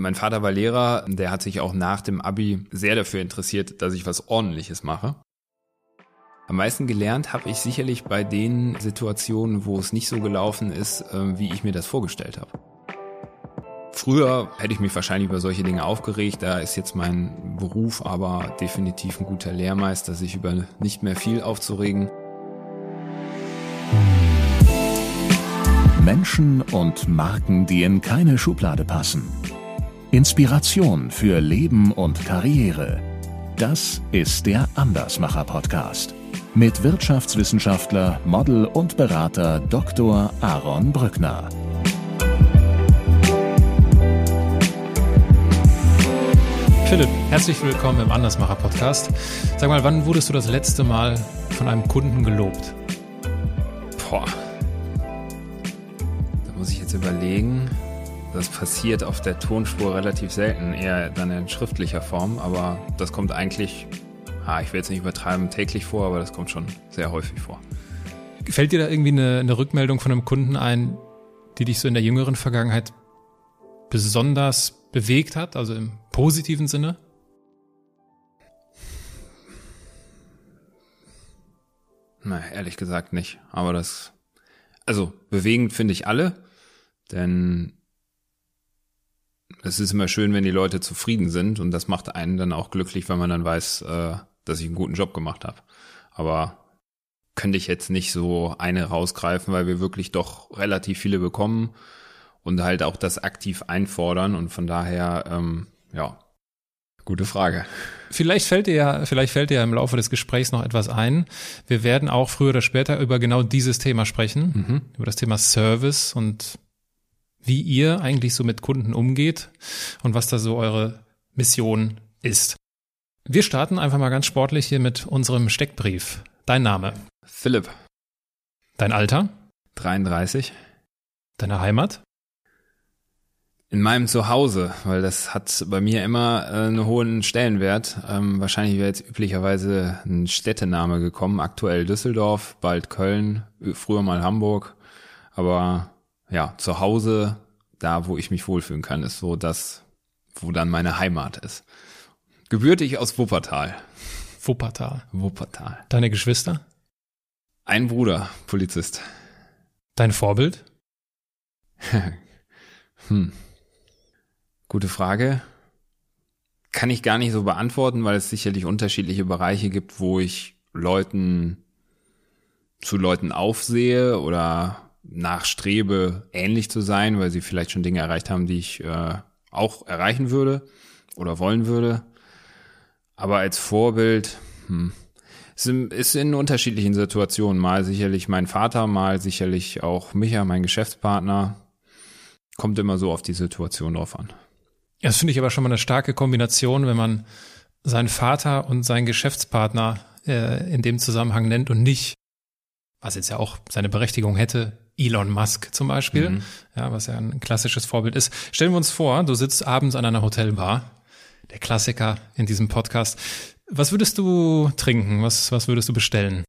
Mein Vater war Lehrer, der hat sich auch nach dem Abi sehr dafür interessiert, dass ich was Ordentliches mache. Am meisten gelernt habe ich sicherlich bei den Situationen, wo es nicht so gelaufen ist, äh, wie ich mir das vorgestellt habe. Früher hätte ich mich wahrscheinlich über solche Dinge aufgeregt, da ist jetzt mein Beruf aber definitiv ein guter Lehrmeister, sich über nicht mehr viel aufzuregen. Menschen und Marken, die in keine Schublade passen. Inspiration für Leben und Karriere. Das ist der Andersmacher Podcast mit Wirtschaftswissenschaftler, Model und Berater Dr. Aaron Brückner. Philipp, herzlich willkommen im Andersmacher Podcast. Sag mal, wann wurdest du das letzte Mal von einem Kunden gelobt? Boah. Da muss ich jetzt überlegen. Das passiert auf der Tonspur relativ selten, eher dann in schriftlicher Form, aber das kommt eigentlich ah, ich will jetzt nicht übertreiben, täglich vor, aber das kommt schon sehr häufig vor. Fällt dir da irgendwie eine, eine Rückmeldung von einem Kunden ein, die dich so in der jüngeren Vergangenheit besonders bewegt hat, also im positiven Sinne? Na, ehrlich gesagt nicht. Aber das, also bewegend finde ich alle, denn es ist immer schön, wenn die Leute zufrieden sind und das macht einen dann auch glücklich, wenn man dann weiß, äh, dass ich einen guten Job gemacht habe. Aber könnte ich jetzt nicht so eine rausgreifen, weil wir wirklich doch relativ viele bekommen und halt auch das aktiv einfordern und von daher, ähm, ja, gute Frage. Vielleicht fällt dir ja, vielleicht fällt dir ja im Laufe des Gesprächs noch etwas ein. Wir werden auch früher oder später über genau dieses Thema sprechen, mhm. über das Thema Service und wie ihr eigentlich so mit Kunden umgeht und was da so eure Mission ist. Wir starten einfach mal ganz sportlich hier mit unserem Steckbrief. Dein Name? Philipp. Dein Alter? 33. Deine Heimat? In meinem Zuhause, weil das hat bei mir immer äh, einen hohen Stellenwert. Ähm, wahrscheinlich wäre jetzt üblicherweise ein Städtename gekommen. Aktuell Düsseldorf, bald Köln, früher mal Hamburg. Aber ja, zu Hause, da wo ich mich wohlfühlen kann, ist so das, wo dann meine Heimat ist. Gebürtig aus Wuppertal. Wuppertal. Wuppertal. Deine Geschwister? Ein Bruder, Polizist. Dein Vorbild? hm. Gute Frage. Kann ich gar nicht so beantworten, weil es sicherlich unterschiedliche Bereiche gibt, wo ich Leuten zu Leuten aufsehe oder nachstrebe, ähnlich zu sein, weil sie vielleicht schon Dinge erreicht haben, die ich äh, auch erreichen würde oder wollen würde. Aber als Vorbild, hm, ist in unterschiedlichen Situationen. Mal sicherlich mein Vater, mal sicherlich auch Micha, mein Geschäftspartner. Kommt immer so auf die Situation drauf an. Das finde ich aber schon mal eine starke Kombination, wenn man seinen Vater und seinen Geschäftspartner äh, in dem Zusammenhang nennt und nicht, was jetzt ja auch seine Berechtigung hätte, Elon Musk zum Beispiel, mhm. ja, was ja ein klassisches Vorbild ist. Stellen wir uns vor, du sitzt abends an einer Hotelbar der Klassiker in diesem Podcast. Was würdest du trinken? Was, was würdest du bestellen?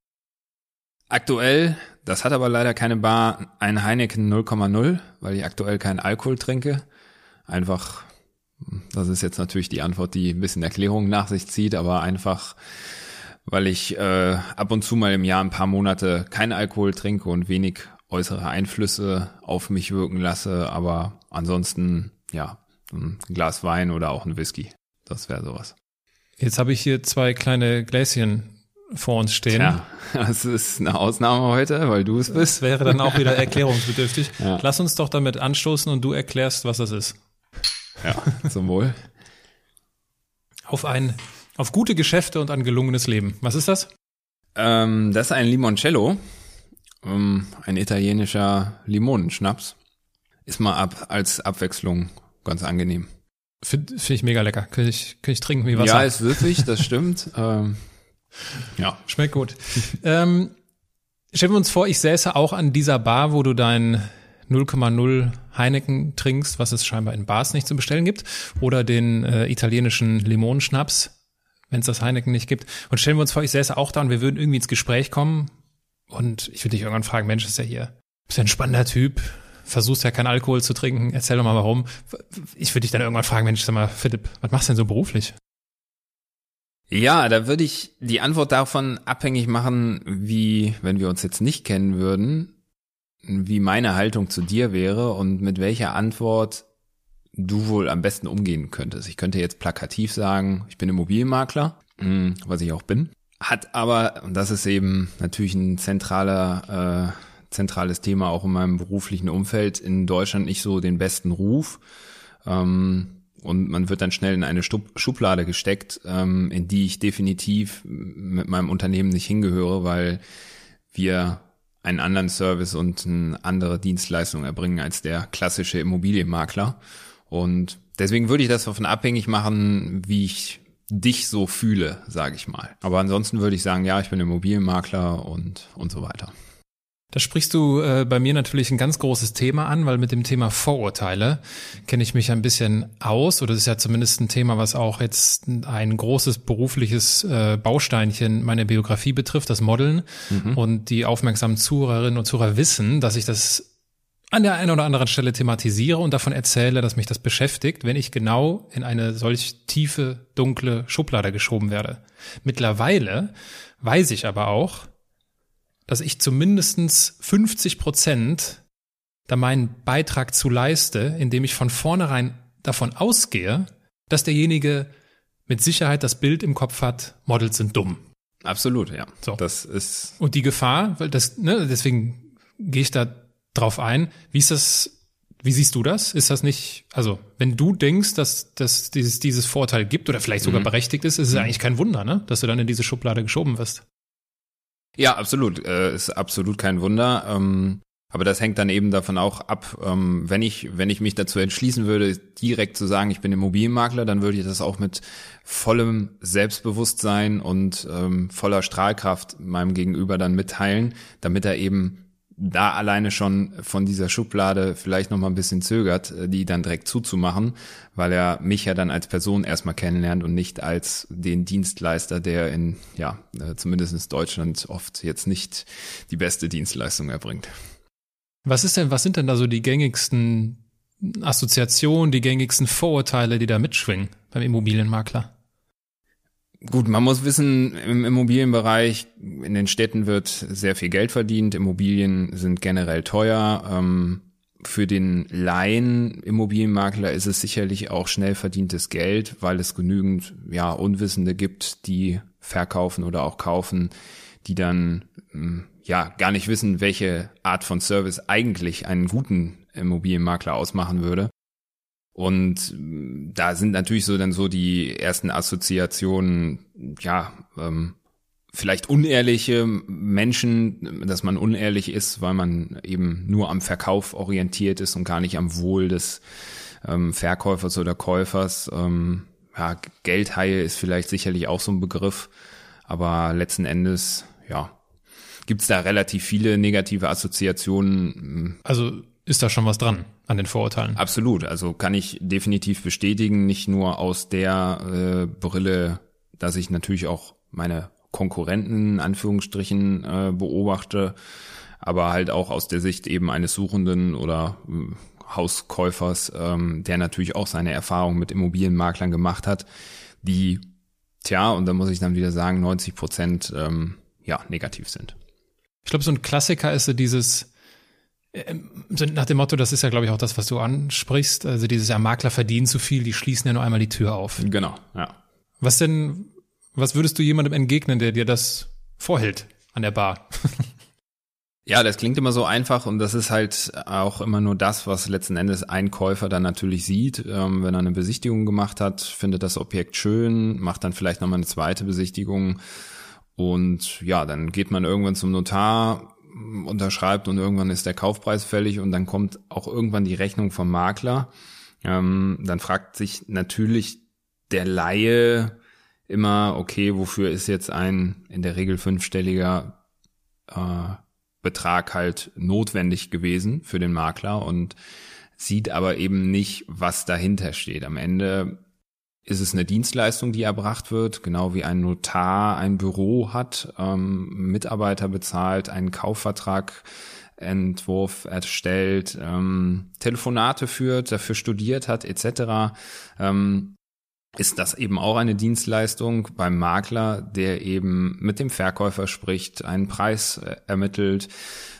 Aktuell, das hat aber leider keine Bar, ein Heineken 0,0, weil ich aktuell keinen Alkohol trinke. Einfach, das ist jetzt natürlich die Antwort, die ein bisschen Erklärung nach sich zieht, aber einfach, weil ich äh, ab und zu mal im Jahr ein paar Monate keinen Alkohol trinke und wenig äußere Einflüsse auf mich wirken lasse, aber ansonsten, ja, ein Glas Wein oder auch ein Whisky. Das wäre sowas. Jetzt habe ich hier zwei kleine Gläschen vor uns stehen. Ja, das ist eine Ausnahme heute, weil du es bist. Das wäre dann auch wieder erklärungsbedürftig. Ja. Lass uns doch damit anstoßen und du erklärst, was das ist. Ja, zum Wohl. Auf ein, auf gute Geschäfte und ein gelungenes Leben. Was ist das? Ähm, das ist ein Limoncello, ähm, ein italienischer Limonenschnaps. Ist mal ab als Abwechslung ganz angenehm. Finde find ich mega lecker. Könnte ich, könnte ich trinken wie Wasser. Ja, ist wirklich, das stimmt. ähm, ja. Schmeckt gut. ähm, stellen wir uns vor, ich säße auch an dieser Bar, wo du dein 0,0 Heineken trinkst, was es scheinbar in Bars nicht zu bestellen gibt, oder den äh, italienischen Limonenschnaps, wenn es das Heineken nicht gibt. Und stellen wir uns vor, ich säße auch da und wir würden irgendwie ins Gespräch kommen und ich würde dich irgendwann fragen, Mensch, ist ja hier, bist ja ein spannender Typ, versuchst ja keinen Alkohol zu trinken. Erzähl doch mal warum. Ich würde dich dann irgendwann fragen, Mensch, sag mal, Philipp, was machst du denn so beruflich? Ja, da würde ich die Antwort davon abhängig machen, wie, wenn wir uns jetzt nicht kennen würden, wie meine Haltung zu dir wäre und mit welcher Antwort du wohl am besten umgehen könntest. Ich könnte jetzt plakativ sagen, ich bin Immobilienmakler, hm, was ich auch bin. Hat aber, und das ist eben natürlich ein zentraler, äh, zentrales Thema auch in meinem beruflichen Umfeld, in Deutschland nicht so den besten Ruf. Ähm, und man wird dann schnell in eine Schublade gesteckt, ähm, in die ich definitiv mit meinem Unternehmen nicht hingehöre, weil wir einen anderen Service und eine andere Dienstleistung erbringen als der klassische Immobilienmakler. Und deswegen würde ich das davon abhängig machen, wie ich dich so fühle, sage ich mal. Aber ansonsten würde ich sagen, ja, ich bin Immobilienmakler und, und so weiter. Da sprichst du äh, bei mir natürlich ein ganz großes Thema an, weil mit dem Thema Vorurteile kenne ich mich ein bisschen aus oder das ist ja zumindest ein Thema, was auch jetzt ein großes berufliches äh, Bausteinchen meiner Biografie betrifft, das Modeln. Mhm. Und die aufmerksamen Zuhörerinnen und Zuhörer wissen, dass ich das an der einen oder anderen Stelle thematisiere und davon erzähle, dass mich das beschäftigt, wenn ich genau in eine solch tiefe, dunkle Schublade geschoben werde. Mittlerweile weiß ich aber auch, dass ich zumindestens 50 Prozent da meinen Beitrag zu leiste, indem ich von vornherein davon ausgehe, dass derjenige mit Sicherheit das Bild im Kopf hat, Models sind dumm. Absolut, ja. So. Das ist. Und die Gefahr, weil das, ne, deswegen gehe ich da drauf ein. Wie ist das, wie siehst du das? Ist das nicht, also, wenn du denkst, dass, dass dieses, dieses Vorteil gibt oder vielleicht sogar mhm. berechtigt ist, ist es mhm. eigentlich kein Wunder, ne? Dass du dann in diese Schublade geschoben wirst. Ja, absolut. Äh, ist absolut kein Wunder. Ähm, aber das hängt dann eben davon auch ab, ähm, wenn ich, wenn ich mich dazu entschließen würde, direkt zu sagen, ich bin Immobilienmakler, dann würde ich das auch mit vollem Selbstbewusstsein und ähm, voller Strahlkraft meinem Gegenüber dann mitteilen, damit er eben da alleine schon von dieser Schublade vielleicht noch mal ein bisschen zögert, äh, die dann direkt zuzumachen, weil er mich ja dann als Person erstmal kennenlernt und nicht als den Dienstleister, der in, ja, äh, zumindest Deutschland oft jetzt nicht die beste Dienstleistung erbringt. Was ist denn, was sind denn da so die gängigsten Assoziationen, die gängigsten Vorurteile, die da mitschwingen beim Immobilienmakler? Gut, man muss wissen, im Immobilienbereich, in den Städten wird sehr viel Geld verdient, Immobilien sind generell teuer. Ähm, für den Laien Immobilienmakler ist es sicherlich auch schnell verdientes Geld, weil es genügend ja Unwissende gibt, die verkaufen oder auch kaufen, die dann hm, ja gar nicht wissen, welche Art von Service eigentlich einen guten Immobilienmakler ausmachen würde. Und mm, da sind natürlich so dann so die ersten Assoziationen, ja, ähm, vielleicht unehrliche Menschen, dass man unehrlich ist, weil man eben nur am Verkauf orientiert ist und gar nicht am Wohl des ähm, Verkäufers oder Käufers. Ähm, ja, Geldhaie ist vielleicht sicherlich auch so ein Begriff, aber letzten Endes, ja, gibt's da relativ viele negative Assoziationen. Also ist da schon was dran an den Vorurteilen. Absolut. Also kann ich definitiv bestätigen, nicht nur aus der äh, Brille, dass ich natürlich auch meine Konkurrenten in Anführungsstrichen äh, beobachte, aber halt auch aus der Sicht eben eines Suchenden oder äh, Hauskäufers, ähm, der natürlich auch seine Erfahrungen mit Immobilienmaklern gemacht hat, die, tja, und da muss ich dann wieder sagen, 90 Prozent ähm, ja negativ sind. Ich glaube, so ein Klassiker ist so dieses, ähm, nach dem Motto, das ist ja, glaube ich, auch das, was du ansprichst. Also dieses ja, Makler verdienen zu viel, die schließen ja nur einmal die Tür auf. Genau, ja. Was denn, was würdest du jemandem entgegnen, der dir das vorhält an der Bar? Ja, das klingt immer so einfach und das ist halt auch immer nur das, was letzten Endes ein Käufer dann natürlich sieht. Ähm, wenn er eine Besichtigung gemacht hat, findet das Objekt schön, macht dann vielleicht nochmal eine zweite Besichtigung und ja, dann geht man irgendwann zum Notar, unterschreibt und irgendwann ist der Kaufpreis fällig und dann kommt auch irgendwann die Rechnung vom Makler. Ähm, dann fragt sich natürlich der Laie immer, okay, wofür ist jetzt ein in der Regel fünfstelliger äh, Betrag halt notwendig gewesen für den Makler und sieht aber eben nicht, was dahinter steht. Am Ende ist es eine Dienstleistung, die erbracht wird, genau wie ein Notar ein Büro hat, ähm, Mitarbeiter bezahlt, einen Kaufvertrag Entwurf erstellt, ähm, Telefonate führt, dafür studiert hat, etc. Ähm, ist das eben auch eine Dienstleistung beim Makler, der eben mit dem Verkäufer spricht, einen Preis äh, ermittelt,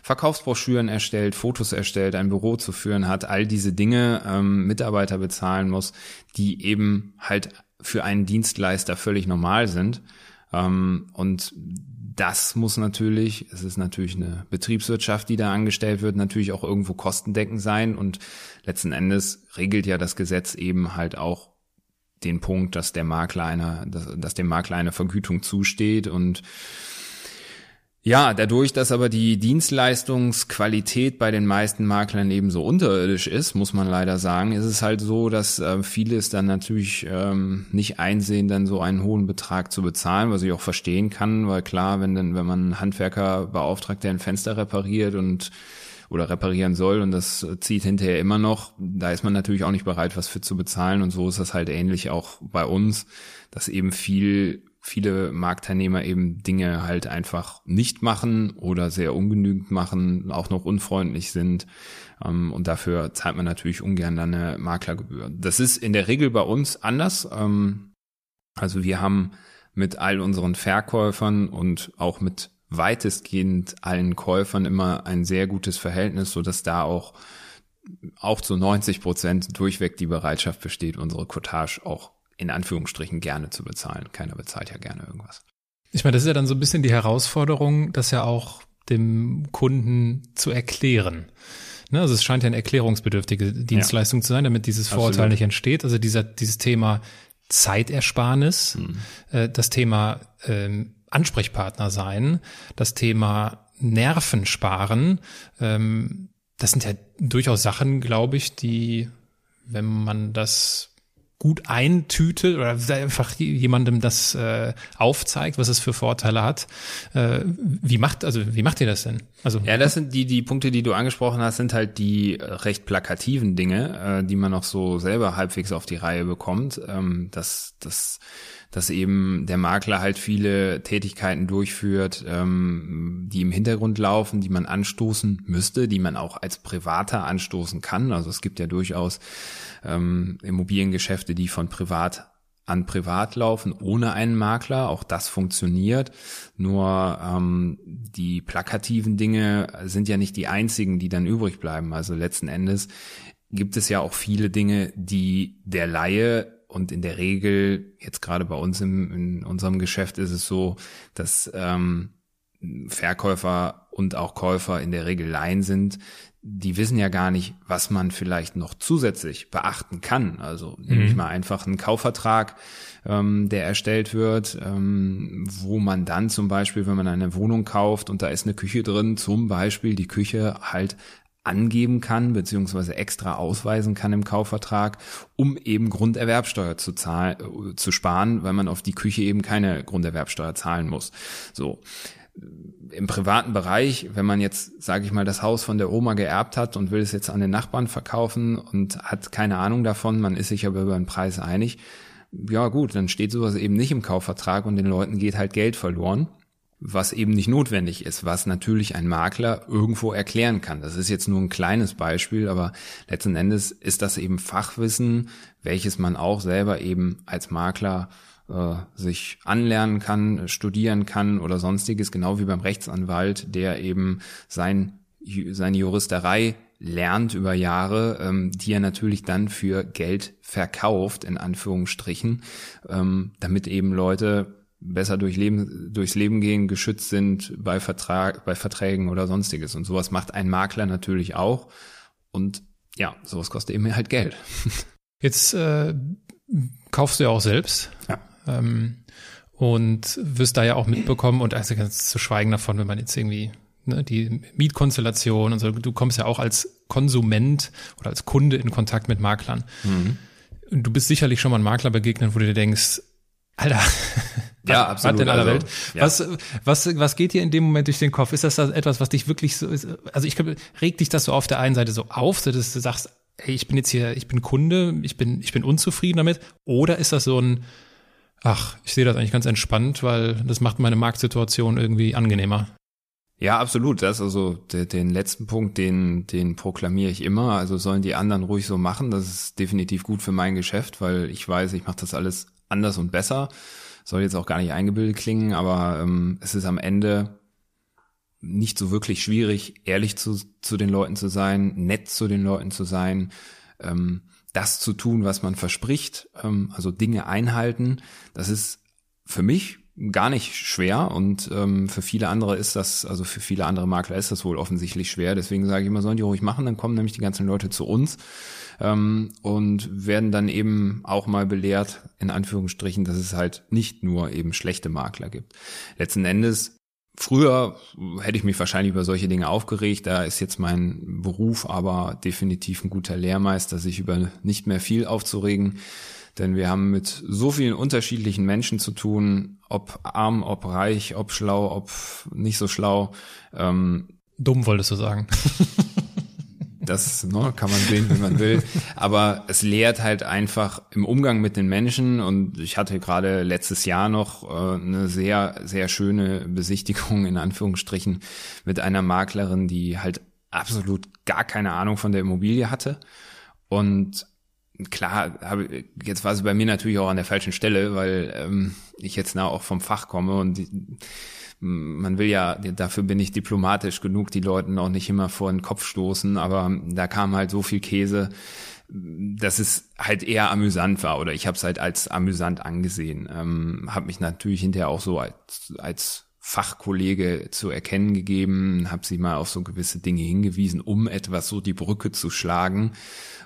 Verkaufsbroschüren erstellt, Fotos erstellt, ein Büro zu führen hat, all diese Dinge ähm, Mitarbeiter bezahlen muss, die eben halt für einen Dienstleister völlig normal sind. Ähm, und das muss natürlich, es ist natürlich eine Betriebswirtschaft, die da angestellt wird, natürlich auch irgendwo kostendeckend sein und letzten Endes regelt ja das Gesetz eben halt auch den Punkt, dass der Makler eine, dass, dass dem Makler eine Vergütung zusteht. Und ja, dadurch, dass aber die Dienstleistungsqualität bei den meisten Maklern eben so unterirdisch ist, muss man leider sagen, ist es halt so, dass äh, viele es dann natürlich ähm, nicht einsehen, dann so einen hohen Betrag zu bezahlen, was ich auch verstehen kann, weil klar, wenn dann, wenn man einen Handwerker beauftragt, der ein Fenster repariert und oder reparieren soll und das zieht hinterher immer noch, da ist man natürlich auch nicht bereit, was für zu bezahlen und so ist das halt ähnlich auch bei uns, dass eben viel viele Marktteilnehmer eben Dinge halt einfach nicht machen oder sehr ungenügend machen, auch noch unfreundlich sind. Ähm, und dafür zahlt man natürlich ungern dann eine Maklergebühr. Das ist in der Regel bei uns anders. Ähm, also wir haben mit all unseren Verkäufern und auch mit weitestgehend allen Käufern immer ein sehr gutes Verhältnis, so dass da auch auch zu 90 Prozent durchweg die Bereitschaft besteht, unsere Cottage auch in Anführungsstrichen gerne zu bezahlen. Keiner bezahlt ja gerne irgendwas. Ich meine, das ist ja dann so ein bisschen die Herausforderung, das ja auch dem Kunden zu erklären. Ne, also es scheint ja eine erklärungsbedürftige Dienstleistung ja. zu sein, damit dieses Vorurteil Absolut. nicht entsteht. Also dieser, dieses Thema Zeitersparnis, mhm. äh, das Thema ähm, Ansprechpartner sein, das Thema Nerven sparen, ähm, das sind ja durchaus Sachen, glaube ich, die, wenn man das gut eintütet oder einfach jemandem das äh, aufzeigt, was es für Vorteile hat. Äh, wie macht also wie macht ihr das denn? Also ja, das sind die die Punkte, die du angesprochen hast, sind halt die recht plakativen Dinge, äh, die man auch so selber halbwegs auf die Reihe bekommt. Ähm, das das dass eben der Makler halt viele Tätigkeiten durchführt, ähm, die im Hintergrund laufen, die man anstoßen müsste, die man auch als Privater anstoßen kann. Also es gibt ja durchaus ähm, Immobiliengeschäfte, die von privat an privat laufen, ohne einen Makler. Auch das funktioniert. Nur ähm, die plakativen Dinge sind ja nicht die einzigen, die dann übrig bleiben. Also letzten Endes gibt es ja auch viele Dinge, die der Laie und in der Regel, jetzt gerade bei uns im, in unserem Geschäft ist es so, dass ähm, Verkäufer und auch Käufer in der Regel Laien sind. Die wissen ja gar nicht, was man vielleicht noch zusätzlich beachten kann. Also mhm. nehme ich mal einfach einen Kaufvertrag, ähm, der erstellt wird, ähm, wo man dann zum Beispiel, wenn man eine Wohnung kauft und da ist eine Küche drin, zum Beispiel die Küche halt angeben kann, beziehungsweise extra ausweisen kann im Kaufvertrag, um eben Grunderwerbsteuer zu zahlen, äh, zu sparen, weil man auf die Küche eben keine Grunderwerbsteuer zahlen muss. So. Im privaten Bereich, wenn man jetzt, sage ich mal, das Haus von der Oma geerbt hat und will es jetzt an den Nachbarn verkaufen und hat keine Ahnung davon, man ist sich aber über den Preis einig, ja gut, dann steht sowas eben nicht im Kaufvertrag und den Leuten geht halt Geld verloren was eben nicht notwendig ist, was natürlich ein Makler irgendwo erklären kann. Das ist jetzt nur ein kleines Beispiel, aber letzten Endes ist das eben Fachwissen, welches man auch selber eben als Makler äh, sich anlernen kann, studieren kann oder sonstiges, genau wie beim Rechtsanwalt, der eben sein, seine Juristerei lernt über Jahre, ähm, die er natürlich dann für Geld verkauft, in Anführungsstrichen, ähm, damit eben Leute besser durch Leben, durchs Leben gehen, geschützt sind bei Vertrag, bei Verträgen oder sonstiges. Und sowas macht ein Makler natürlich auch. Und ja, sowas kostet eben halt Geld. Jetzt äh, kaufst du ja auch selbst. Ja. Ähm, und wirst da ja auch mitbekommen und also ganz zu schweigen davon, wenn man jetzt irgendwie ne, die Mietkonstellation und so, du kommst ja auch als Konsument oder als Kunde in Kontakt mit Maklern. Mhm. Du bist sicherlich schon mal einem Makler begegnet, wo du dir denkst, Alter, ja, absolut. in aller also, Welt. Ja. Was, was, was geht dir in dem Moment durch den Kopf? Ist das etwas, was dich wirklich so, also ich glaube, regt dich das so auf der einen Seite so auf, dass du sagst, hey, ich bin jetzt hier, ich bin Kunde, ich bin, ich bin unzufrieden damit? Oder ist das so ein, ach, ich sehe das eigentlich ganz entspannt, weil das macht meine Marktsituation irgendwie angenehmer? Ja, absolut. Das also de, den letzten Punkt, den den proklamiere ich immer. Also sollen die anderen ruhig so machen. Das ist definitiv gut für mein Geschäft, weil ich weiß, ich mache das alles anders und besser. Soll jetzt auch gar nicht eingebildet klingen, aber ähm, es ist am Ende nicht so wirklich schwierig, ehrlich zu, zu den Leuten zu sein, nett zu den Leuten zu sein, ähm, das zu tun, was man verspricht, ähm, also Dinge einhalten. Das ist für mich gar nicht schwer und ähm, für viele andere ist das, also für viele andere Makler ist das wohl offensichtlich schwer. Deswegen sage ich immer, sollen die ruhig machen, dann kommen nämlich die ganzen Leute zu uns ähm, und werden dann eben auch mal belehrt, in Anführungsstrichen, dass es halt nicht nur eben schlechte Makler gibt. Letzten Endes Früher hätte ich mich wahrscheinlich über solche Dinge aufgeregt. Da ist jetzt mein Beruf aber definitiv ein guter Lehrmeister, sich über nicht mehr viel aufzuregen. Denn wir haben mit so vielen unterschiedlichen Menschen zu tun, ob arm, ob reich, ob schlau, ob nicht so schlau. Ähm, Dumm wolltest du sagen. das ne, kann man sehen, wie man will. Aber es lehrt halt einfach im Umgang mit den Menschen. Und ich hatte gerade letztes Jahr noch äh, eine sehr, sehr schöne Besichtigung in Anführungsstrichen mit einer Maklerin, die halt absolut gar keine Ahnung von der Immobilie hatte. Und klar, habe, jetzt war sie bei mir natürlich auch an der falschen Stelle, weil ähm, ich jetzt nah auch vom Fach komme und die, man will ja, dafür bin ich diplomatisch genug, die Leuten auch nicht immer vor den Kopf stoßen, aber da kam halt so viel Käse, dass es halt eher amüsant war oder ich habe es halt als amüsant angesehen. Ähm, habe mich natürlich hinterher auch so als, als Fachkollege zu erkennen gegeben, habe sie mal auf so gewisse Dinge hingewiesen, um etwas so die Brücke zu schlagen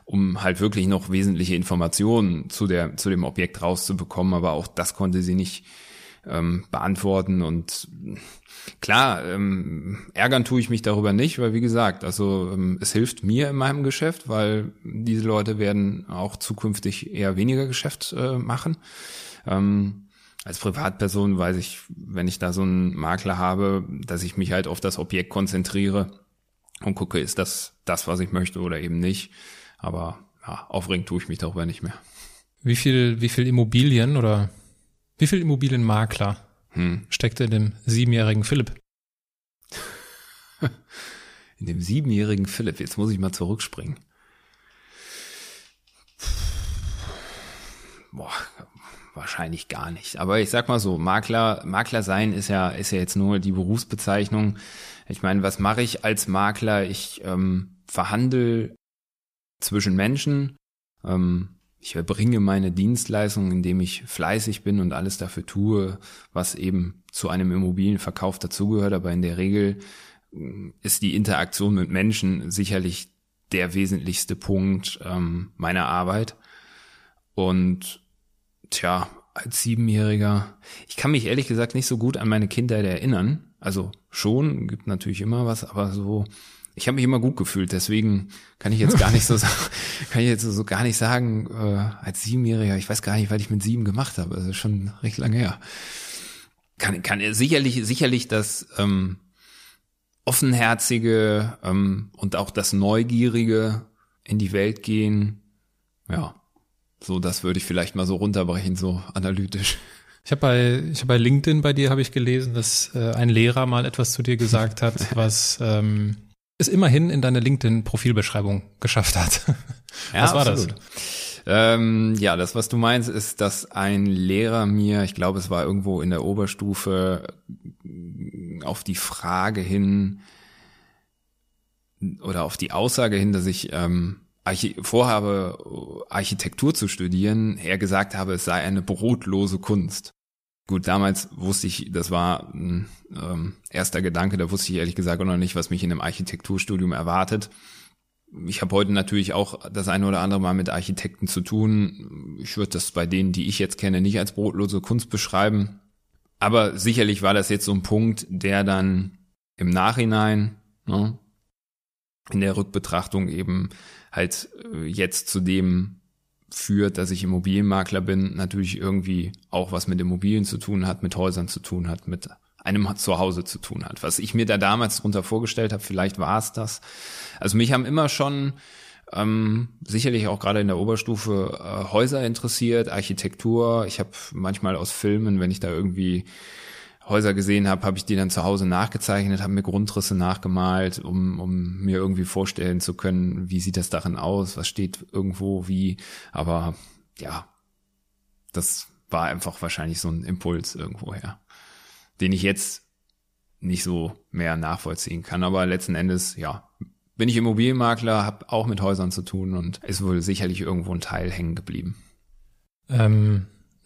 um halt wirklich noch wesentliche Informationen zu der zu dem Objekt rauszubekommen. Aber auch das konnte sie nicht ähm, beantworten und klar, ähm, ärgern tue ich mich darüber nicht, weil wie gesagt, also ähm, es hilft mir in meinem Geschäft, weil diese Leute werden auch zukünftig eher weniger Geschäft äh, machen. Ähm, als Privatperson weiß ich, wenn ich da so einen Makler habe, dass ich mich halt auf das Objekt konzentriere und gucke, ist das das, was ich möchte oder eben nicht. Aber ja, aufregend tue ich mich darüber nicht mehr. Wie viel, wie viel Immobilien oder wie viel Immobilienmakler hm. steckte in dem siebenjährigen Philipp? In dem siebenjährigen Philipp, jetzt muss ich mal zurückspringen. Boah, wahrscheinlich gar nicht. Aber ich sag mal so, Makler, Makler sein ist ja, ist ja jetzt nur die Berufsbezeichnung. Ich meine, was mache ich als Makler? Ich ähm, verhandle zwischen Menschen. Ähm, ich erbringe meine Dienstleistung, indem ich fleißig bin und alles dafür tue, was eben zu einem Immobilienverkauf dazugehört. Aber in der Regel äh, ist die Interaktion mit Menschen sicherlich der wesentlichste Punkt ähm, meiner Arbeit. Und tja, als Siebenjähriger, ich kann mich ehrlich gesagt nicht so gut an meine Kindheit erinnern. Also schon, gibt natürlich immer was, aber so ich habe mich immer gut gefühlt, deswegen kann ich jetzt gar nicht so sagen, kann ich jetzt so gar nicht sagen, äh, als Siebenjähriger, ich weiß gar nicht, was ich mit sieben gemacht habe, das ist schon recht lange her. Kann, kann sicherlich, sicherlich das ähm, offenherzige ähm, und auch das Neugierige in die Welt gehen, ja, so das würde ich vielleicht mal so runterbrechen, so analytisch. Ich habe bei, ich hab bei LinkedIn bei dir habe ich gelesen, dass äh, ein Lehrer mal etwas zu dir gesagt hat, was ähm, es immerhin in deine LinkedIn-Profilbeschreibung geschafft hat. Ja, was war absolut. das? Ähm, ja, das, was du meinst, ist, dass ein Lehrer mir, ich glaube, es war irgendwo in der Oberstufe, auf die Frage hin oder auf die Aussage hin, dass ich ähm, Archi vorhabe, Architektur zu studieren, er gesagt habe, es sei eine brotlose Kunst. Gut, damals wusste ich, das war ein ähm, erster Gedanke, da wusste ich ehrlich gesagt auch noch nicht, was mich in einem Architekturstudium erwartet. Ich habe heute natürlich auch das eine oder andere Mal mit Architekten zu tun. Ich würde das bei denen, die ich jetzt kenne, nicht als brotlose Kunst beschreiben. Aber sicherlich war das jetzt so ein Punkt, der dann im Nachhinein, ne, in der Rückbetrachtung eben halt äh, jetzt zu dem führt, dass ich Immobilienmakler bin, natürlich irgendwie auch was mit Immobilien zu tun hat, mit Häusern zu tun hat, mit einem Zuhause zu tun hat. Was ich mir da damals drunter vorgestellt habe, vielleicht war es das. Also mich haben immer schon ähm, sicherlich auch gerade in der Oberstufe äh, Häuser interessiert, Architektur. Ich habe manchmal aus Filmen, wenn ich da irgendwie Häuser gesehen habe, habe ich die dann zu Hause nachgezeichnet, habe mir Grundrisse nachgemalt, um, um mir irgendwie vorstellen zu können, wie sieht das darin aus, was steht irgendwo wie. Aber ja, das war einfach wahrscheinlich so ein Impuls irgendwoher, den ich jetzt nicht so mehr nachvollziehen kann. Aber letzten Endes, ja, bin ich Immobilienmakler, habe auch mit Häusern zu tun und ist wohl sicherlich irgendwo ein Teil hängen geblieben. Ähm,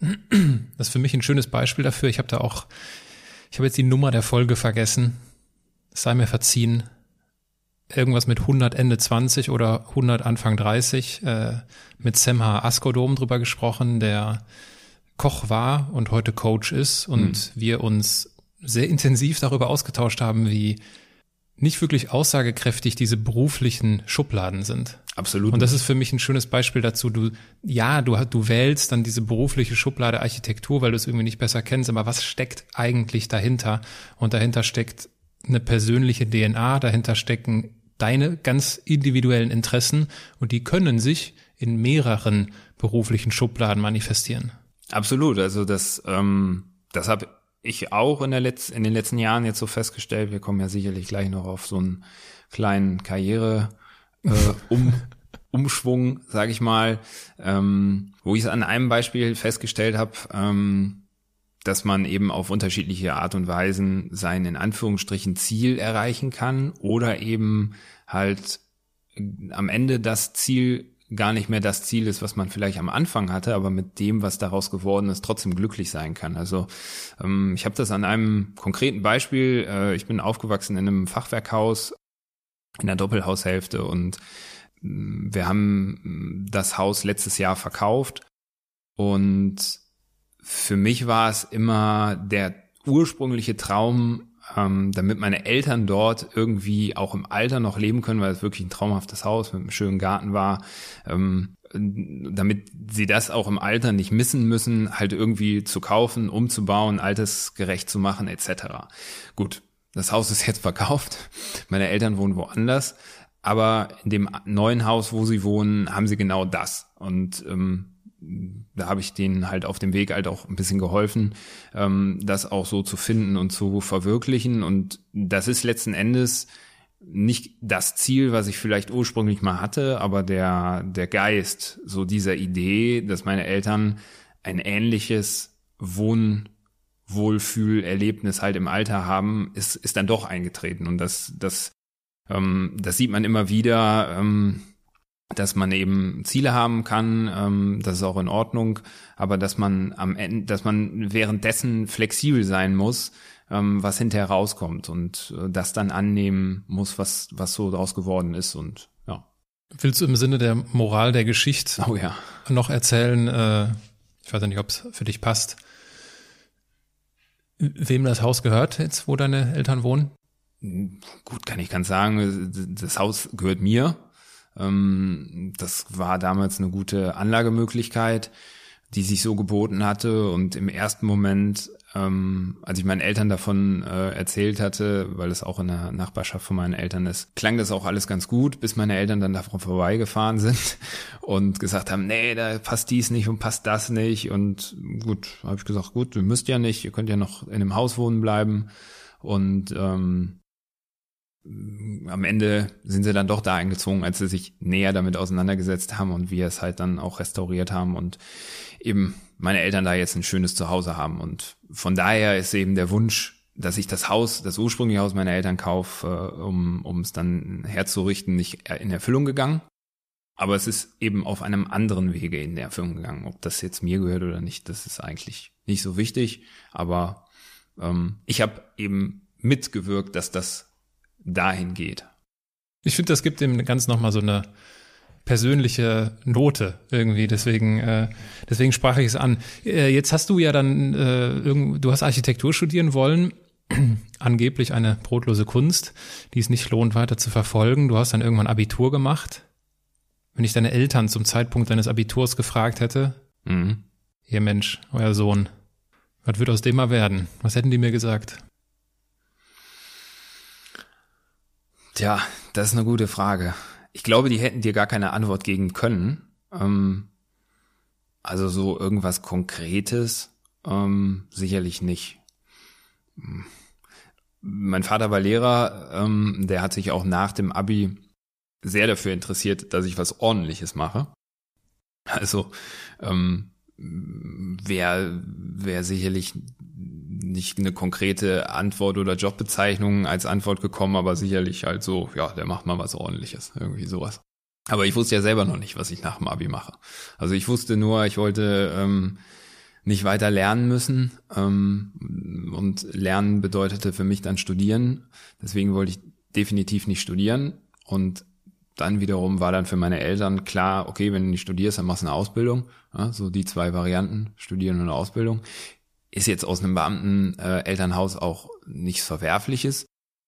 das ist für mich ein schönes Beispiel dafür. Ich habe da auch ich habe jetzt die Nummer der Folge vergessen. sei mir verziehen. Irgendwas mit 100 Ende 20 oder 100 Anfang 30 äh, mit Semha Askodom drüber gesprochen, der Koch war und heute Coach ist und mhm. wir uns sehr intensiv darüber ausgetauscht haben, wie nicht wirklich aussagekräftig diese beruflichen Schubladen sind. Absolut. Und das ist für mich ein schönes Beispiel dazu. Du, ja, du, du wählst dann diese berufliche Schublade Architektur, weil du es irgendwie nicht besser kennst, aber was steckt eigentlich dahinter? Und dahinter steckt eine persönliche DNA, dahinter stecken deine ganz individuellen Interessen und die können sich in mehreren beruflichen Schubladen manifestieren. Absolut. Also das, ähm, das habe ich auch in, der Letz-, in den letzten Jahren jetzt so festgestellt. Wir kommen ja sicherlich gleich noch auf so einen kleinen Karriere äh, um, Umschwung, sage ich mal, ähm, wo ich es an einem Beispiel festgestellt habe, ähm, dass man eben auf unterschiedliche Art und Weisen sein in Anführungsstrichen Ziel erreichen kann oder eben halt am Ende das Ziel gar nicht mehr das Ziel ist, was man vielleicht am Anfang hatte, aber mit dem, was daraus geworden ist, trotzdem glücklich sein kann. Also ähm, ich habe das an einem konkreten Beispiel. Äh, ich bin aufgewachsen in einem Fachwerkhaus in der Doppelhaushälfte und mm, wir haben mm, das Haus letztes Jahr verkauft und für mich war es immer der ursprüngliche Traum, ähm, damit meine Eltern dort irgendwie auch im Alter noch leben können, weil es wirklich ein traumhaftes Haus mit einem schönen Garten war, ähm, damit sie das auch im Alter nicht missen müssen, halt irgendwie zu kaufen, umzubauen, altersgerecht zu machen, etc. Gut, das Haus ist jetzt verkauft. Meine Eltern wohnen woanders. Aber in dem neuen Haus, wo sie wohnen, haben sie genau das. Und ähm, da habe ich denen halt auf dem Weg halt auch ein bisschen geholfen, ähm, das auch so zu finden und zu verwirklichen. Und das ist letzten Endes nicht das Ziel, was ich vielleicht ursprünglich mal hatte, aber der, der Geist so dieser Idee, dass meine Eltern ein ähnliches Wohn Wohlfühlerlebnis halt im Alter haben, ist, ist dann doch eingetreten. Und das, das, ähm, das sieht man immer wieder, ähm, dass man eben Ziele haben kann, ähm, das ist auch in Ordnung, aber dass man am Ende, dass man währenddessen flexibel sein muss, ähm, was hinterher rauskommt und äh, das dann annehmen muss, was, was so daraus geworden ist und ja. Willst du im Sinne der Moral der Geschichte oh, ja. noch erzählen, äh, ich weiß ja nicht, ob es für dich passt, wem das Haus gehört jetzt, wo deine Eltern wohnen? Gut, kann ich ganz sagen. Das Haus gehört mir. Ähm, das war damals eine gute Anlagemöglichkeit, die sich so geboten hatte. Und im ersten Moment ähm, als ich meinen Eltern davon äh, erzählt hatte, weil es auch in der Nachbarschaft von meinen Eltern ist, klang das auch alles ganz gut, bis meine Eltern dann davon vorbeigefahren sind und gesagt haben, nee, da passt dies nicht und passt das nicht. Und gut, habe ich gesagt, gut, ihr müsst ja nicht, ihr könnt ja noch in dem Haus wohnen bleiben. Und ähm, am Ende sind sie dann doch da eingezogen, als sie sich näher damit auseinandergesetzt haben und wir es halt dann auch restauriert haben und eben meine Eltern da jetzt ein schönes Zuhause haben. Und von daher ist eben der Wunsch, dass ich das Haus, das ursprüngliche Haus meiner Eltern kaufe, äh, um, um es dann herzurichten, nicht in Erfüllung gegangen. Aber es ist eben auf einem anderen Wege in der Erfüllung gegangen. Ob das jetzt mir gehört oder nicht, das ist eigentlich nicht so wichtig. Aber ähm, ich habe eben mitgewirkt, dass das dahin geht. Ich finde, das gibt dem ganz nochmal so eine persönliche Note irgendwie. Deswegen, äh, deswegen sprach ich es an. Äh, jetzt hast du ja dann, äh, irgend, du hast Architektur studieren wollen. Angeblich eine brotlose Kunst, die es nicht lohnt, weiter zu verfolgen. Du hast dann irgendwann Abitur gemacht. Wenn ich deine Eltern zum Zeitpunkt deines Abiturs gefragt hätte, mhm. ihr Mensch, euer Sohn, was wird aus dem mal werden? Was hätten die mir gesagt? Tja, das ist eine gute Frage. Ich glaube, die hätten dir gar keine Antwort geben können. Ähm, also so irgendwas Konkretes ähm, sicherlich nicht. mein Vater war Lehrer, ähm, der hat sich auch nach dem Abi sehr dafür interessiert, dass ich was Ordentliches mache. Also ähm, wäre wär sicherlich nicht eine konkrete Antwort oder Jobbezeichnung als Antwort gekommen, aber sicherlich halt so, ja, der macht mal was ordentliches, irgendwie sowas. Aber ich wusste ja selber noch nicht, was ich nach dem Abi mache. Also ich wusste nur, ich wollte ähm, nicht weiter lernen müssen ähm, und lernen bedeutete für mich dann studieren. Deswegen wollte ich definitiv nicht studieren und dann wiederum war dann für meine Eltern klar, okay, wenn du nicht studierst, dann machst du eine Ausbildung. Ja, so die zwei Varianten, studieren und Ausbildung. Ist jetzt aus einem Beamten äh, Elternhaus auch nichts Verwerfliches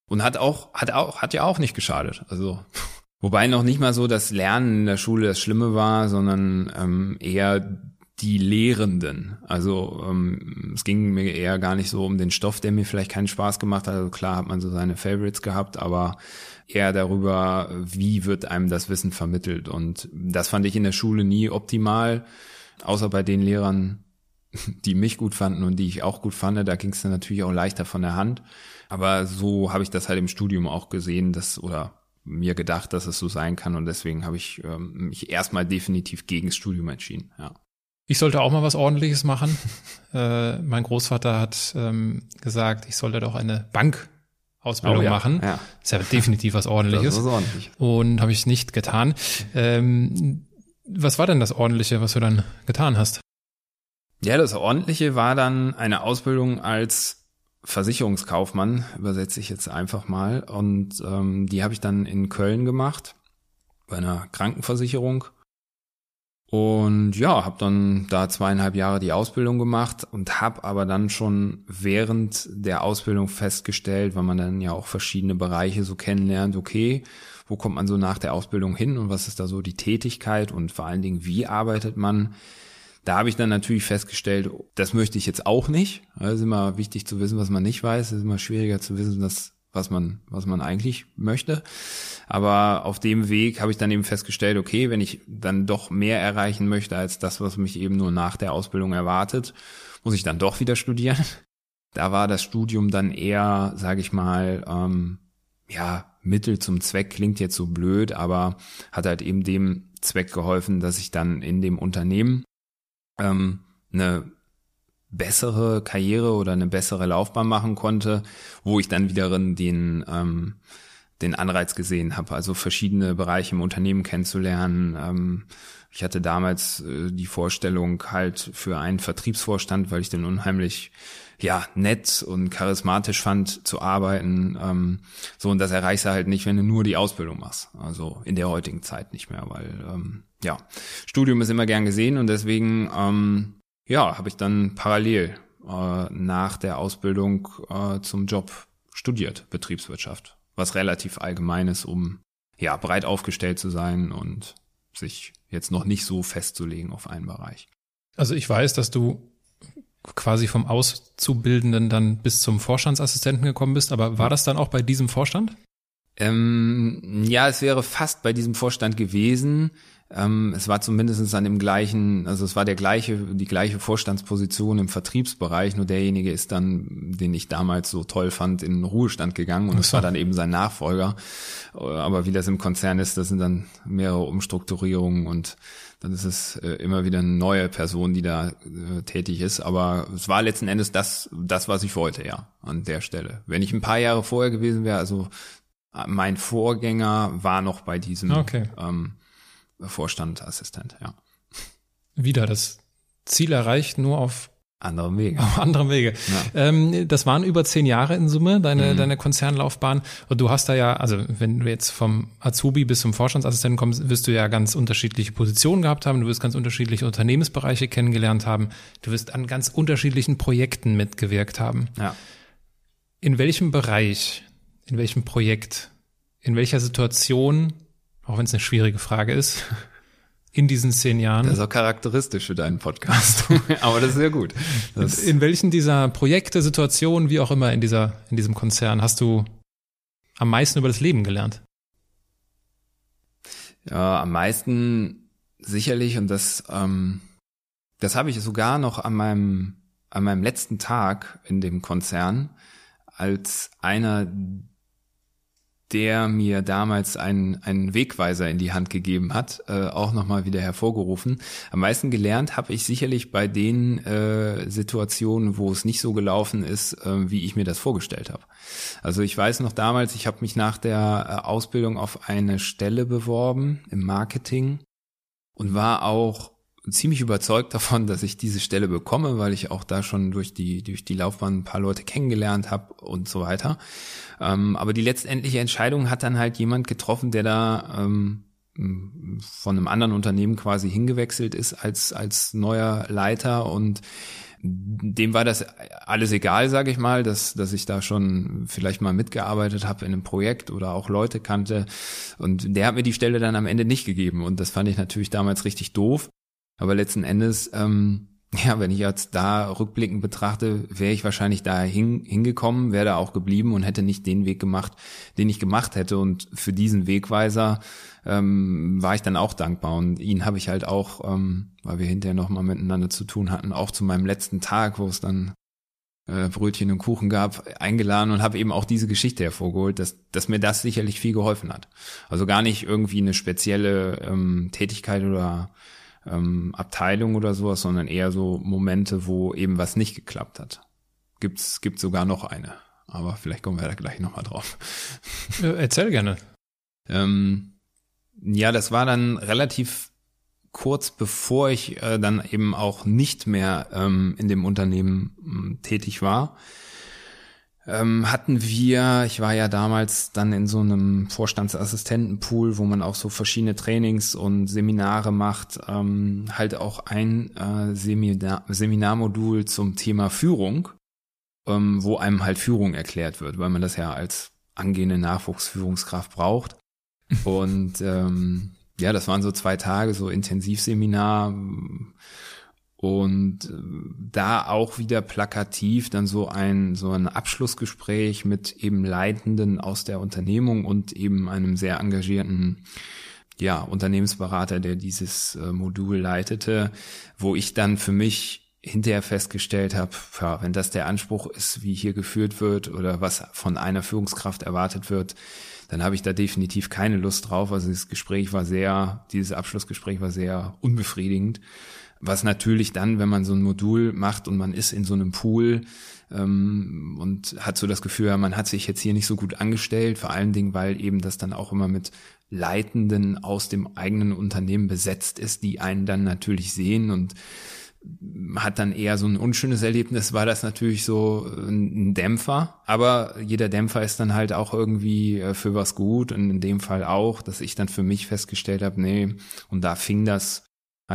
und hat auch, hat auch, hat ja auch nicht geschadet. Also wobei noch nicht mal so das Lernen in der Schule das Schlimme war, sondern ähm, eher die Lehrenden. Also ähm, es ging mir eher gar nicht so um den Stoff, der mir vielleicht keinen Spaß gemacht hat. Also klar hat man so seine Favorites gehabt, aber eher darüber, wie wird einem das Wissen vermittelt. Und das fand ich in der Schule nie optimal, außer bei den Lehrern, die mich gut fanden und die ich auch gut fand. Da ging es dann natürlich auch leichter von der Hand. Aber so habe ich das halt im Studium auch gesehen, dass oder mir gedacht, dass es so sein kann und deswegen habe ich ähm, mich erstmal definitiv gegen das Studium entschieden. Ja. Ich sollte auch mal was Ordentliches machen. äh, mein Großvater hat ähm, gesagt, ich sollte doch eine Bankausbildung oh, ja, machen. Ja. ist ja definitiv was Ordentliches. Das ist ordentlich. Und habe ich nicht getan. Ähm, was war denn das Ordentliche, was du dann getan hast? Ja, das Ordentliche war dann eine Ausbildung als Versicherungskaufmann, übersetze ich jetzt einfach mal. Und ähm, die habe ich dann in Köln gemacht, bei einer Krankenversicherung. Und ja, habe dann da zweieinhalb Jahre die Ausbildung gemacht und habe aber dann schon während der Ausbildung festgestellt, weil man dann ja auch verschiedene Bereiche so kennenlernt, okay, wo kommt man so nach der Ausbildung hin und was ist da so die Tätigkeit und vor allen Dingen, wie arbeitet man? Da habe ich dann natürlich festgestellt, das möchte ich jetzt auch nicht. Es ist immer wichtig zu wissen, was man nicht weiß. Es ist immer schwieriger zu wissen, dass was man, was man eigentlich möchte. Aber auf dem Weg habe ich dann eben festgestellt, okay, wenn ich dann doch mehr erreichen möchte als das, was mich eben nur nach der Ausbildung erwartet, muss ich dann doch wieder studieren. Da war das Studium dann eher, sage ich mal, ähm, ja, Mittel zum Zweck klingt jetzt so blöd, aber hat halt eben dem Zweck geholfen, dass ich dann in dem Unternehmen ähm, eine bessere Karriere oder eine bessere Laufbahn machen konnte, wo ich dann wiederum den ähm, den Anreiz gesehen habe, also verschiedene Bereiche im Unternehmen kennenzulernen. Ähm, ich hatte damals äh, die Vorstellung halt für einen Vertriebsvorstand, weil ich den unheimlich ja nett und charismatisch fand zu arbeiten. Ähm, so und das erreichst du halt nicht, wenn du nur die Ausbildung machst. Also in der heutigen Zeit nicht mehr, weil ähm, ja Studium ist immer gern gesehen und deswegen ähm, ja, habe ich dann parallel äh, nach der Ausbildung äh, zum Job studiert, Betriebswirtschaft, was relativ allgemein ist, um ja breit aufgestellt zu sein und sich jetzt noch nicht so festzulegen auf einen Bereich. Also ich weiß, dass du quasi vom Auszubildenden dann bis zum Vorstandsassistenten gekommen bist, aber war das dann auch bei diesem Vorstand? Ähm, ja, es wäre fast bei diesem Vorstand gewesen. Ähm, es war zumindest an dem gleichen, also es war der gleiche, die gleiche Vorstandsposition im Vertriebsbereich, nur derjenige ist dann, den ich damals so toll fand, in den Ruhestand gegangen und es war dann eben sein Nachfolger. Aber wie das im Konzern ist, das sind dann mehrere Umstrukturierungen und dann ist es äh, immer wieder eine neue Person, die da äh, tätig ist. Aber es war letzten Endes das, das, was ich wollte, ja, an der Stelle. Wenn ich ein paar Jahre vorher gewesen wäre, also äh, mein Vorgänger war noch bei diesem okay. ähm, Vorstand, Assistent, ja. Wieder das Ziel erreicht, nur auf anderem Wege. Auf anderem Wege. Ja. Ähm, das waren über zehn Jahre in Summe, deine, mhm. deine Konzernlaufbahn. Und du hast da ja, also wenn du jetzt vom Azubi bis zum Vorstandsassistenten kommst, wirst du ja ganz unterschiedliche Positionen gehabt haben. Du wirst ganz unterschiedliche Unternehmensbereiche kennengelernt haben. Du wirst an ganz unterschiedlichen Projekten mitgewirkt haben. Ja. In welchem Bereich, in welchem Projekt, in welcher Situation auch wenn es eine schwierige Frage ist, in diesen zehn Jahren. Das ist auch charakteristisch für deinen Podcast. Aber das ist sehr gut. Das in welchen dieser Projekte, Situationen, wie auch immer in dieser, in diesem Konzern hast du am meisten über das Leben gelernt? Ja, am meisten sicherlich und das, ähm, das habe ich sogar noch an meinem, an meinem letzten Tag in dem Konzern als einer, der mir damals einen, einen Wegweiser in die Hand gegeben hat, äh, auch nochmal wieder hervorgerufen. Am meisten gelernt habe ich sicherlich bei den äh, Situationen, wo es nicht so gelaufen ist, äh, wie ich mir das vorgestellt habe. Also ich weiß noch damals, ich habe mich nach der äh, Ausbildung auf eine Stelle beworben im Marketing und war auch ziemlich überzeugt davon, dass ich diese Stelle bekomme, weil ich auch da schon durch die durch die Laufbahn ein paar Leute kennengelernt habe und so weiter. Ähm, aber die letztendliche Entscheidung hat dann halt jemand getroffen, der da ähm, von einem anderen Unternehmen quasi hingewechselt ist als als neuer Leiter und dem war das alles egal, sage ich mal, dass, dass ich da schon vielleicht mal mitgearbeitet habe in einem Projekt oder auch Leute kannte. Und der hat mir die Stelle dann am Ende nicht gegeben. Und das fand ich natürlich damals richtig doof. Aber letzten Endes, ähm, ja, wenn ich jetzt da rückblickend betrachte, wäre ich wahrscheinlich da hin, hingekommen, wäre da auch geblieben und hätte nicht den Weg gemacht, den ich gemacht hätte. Und für diesen Wegweiser ähm, war ich dann auch dankbar. Und ihn habe ich halt auch, ähm, weil wir hinterher nochmal miteinander zu tun hatten, auch zu meinem letzten Tag, wo es dann äh, Brötchen und Kuchen gab, eingeladen und habe eben auch diese Geschichte hervorgeholt, dass, dass mir das sicherlich viel geholfen hat. Also gar nicht irgendwie eine spezielle ähm, Tätigkeit oder ähm, Abteilung oder sowas, sondern eher so Momente, wo eben was nicht geklappt hat. Gibt's gibt sogar noch eine, aber vielleicht kommen wir da gleich nochmal drauf. Erzähl gerne. ähm, ja, das war dann relativ kurz bevor ich äh, dann eben auch nicht mehr ähm, in dem Unternehmen ähm, tätig war ähm, hatten wir, ich war ja damals dann in so einem Vorstandsassistentenpool, wo man auch so verschiedene Trainings und Seminare macht, ähm, halt auch ein äh, Seminar Seminarmodul zum Thema Führung, ähm, wo einem halt Führung erklärt wird, weil man das ja als angehende Nachwuchsführungskraft braucht. Und ähm, ja, das waren so zwei Tage, so Intensivseminar und äh, da auch wieder plakativ dann so ein, so ein Abschlussgespräch mit eben Leitenden aus der Unternehmung und eben einem sehr engagierten ja, Unternehmensberater, der dieses äh, Modul leitete, wo ich dann für mich hinterher festgestellt habe, wenn das der Anspruch ist, wie hier geführt wird oder was von einer Führungskraft erwartet wird, dann habe ich da definitiv keine Lust drauf. Also das Gespräch war sehr, dieses Abschlussgespräch war sehr unbefriedigend. Was natürlich dann, wenn man so ein Modul macht und man ist in so einem Pool ähm, und hat so das Gefühl, man hat sich jetzt hier nicht so gut angestellt, vor allen Dingen, weil eben das dann auch immer mit Leitenden aus dem eigenen Unternehmen besetzt ist, die einen dann natürlich sehen und hat dann eher so ein unschönes Erlebnis, war das natürlich so ein Dämpfer. Aber jeder Dämpfer ist dann halt auch irgendwie äh, für was gut. Und in dem Fall auch, dass ich dann für mich festgestellt habe, nee, und da fing das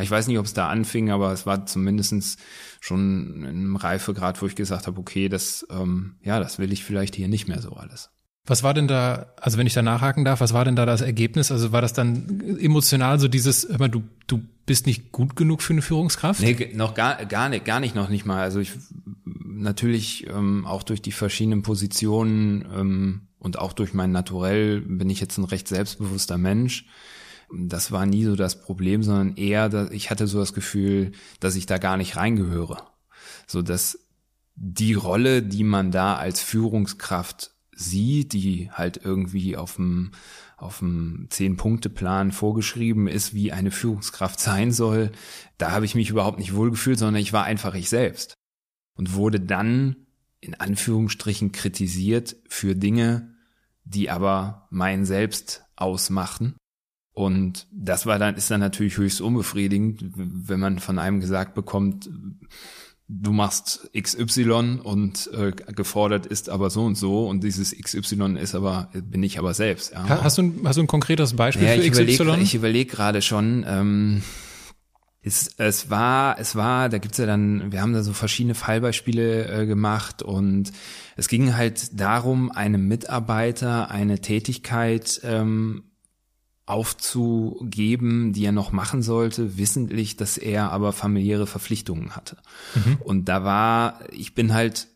ich weiß nicht, ob es da anfing, aber es war zumindestens schon in einem Reifegrad, wo ich gesagt habe, okay, das, ähm, ja, das will ich vielleicht hier nicht mehr so alles. Was war denn da, also wenn ich da nachhaken darf, was war denn da das Ergebnis? Also war das dann emotional so dieses, hör mal, du, du bist nicht gut genug für eine Führungskraft? Nee, noch gar, gar nicht, gar nicht, noch nicht mal. Also ich, natürlich, ähm, auch durch die verschiedenen Positionen, ähm, und auch durch mein Naturell bin ich jetzt ein recht selbstbewusster Mensch. Das war nie so das Problem, sondern eher, dass ich hatte so das Gefühl, dass ich da gar nicht reingehöre. So dass die Rolle, die man da als Führungskraft sieht, die halt irgendwie auf dem auf dem Zehn-Punkte-Plan vorgeschrieben ist, wie eine Führungskraft sein soll, da habe ich mich überhaupt nicht wohlgefühlt, sondern ich war einfach ich selbst und wurde dann in Anführungsstrichen kritisiert für Dinge, die aber mein Selbst ausmachten und das war dann, ist dann natürlich höchst unbefriedigend, wenn man von einem gesagt bekommt, du machst XY und äh, gefordert ist aber so und so und dieses XY ist aber, bin ich aber selbst. Ja. Hast, du ein, hast du ein konkretes Beispiel ja, für ich XY? Überleg, ich überlege gerade schon, ähm, es, es war, es war, da gibt's ja dann, wir haben da so verschiedene Fallbeispiele äh, gemacht und es ging halt darum, einem Mitarbeiter eine Tätigkeit ähm, aufzugeben, die er noch machen sollte, wissentlich, dass er aber familiäre Verpflichtungen hatte. Mhm. Und da war, ich bin halt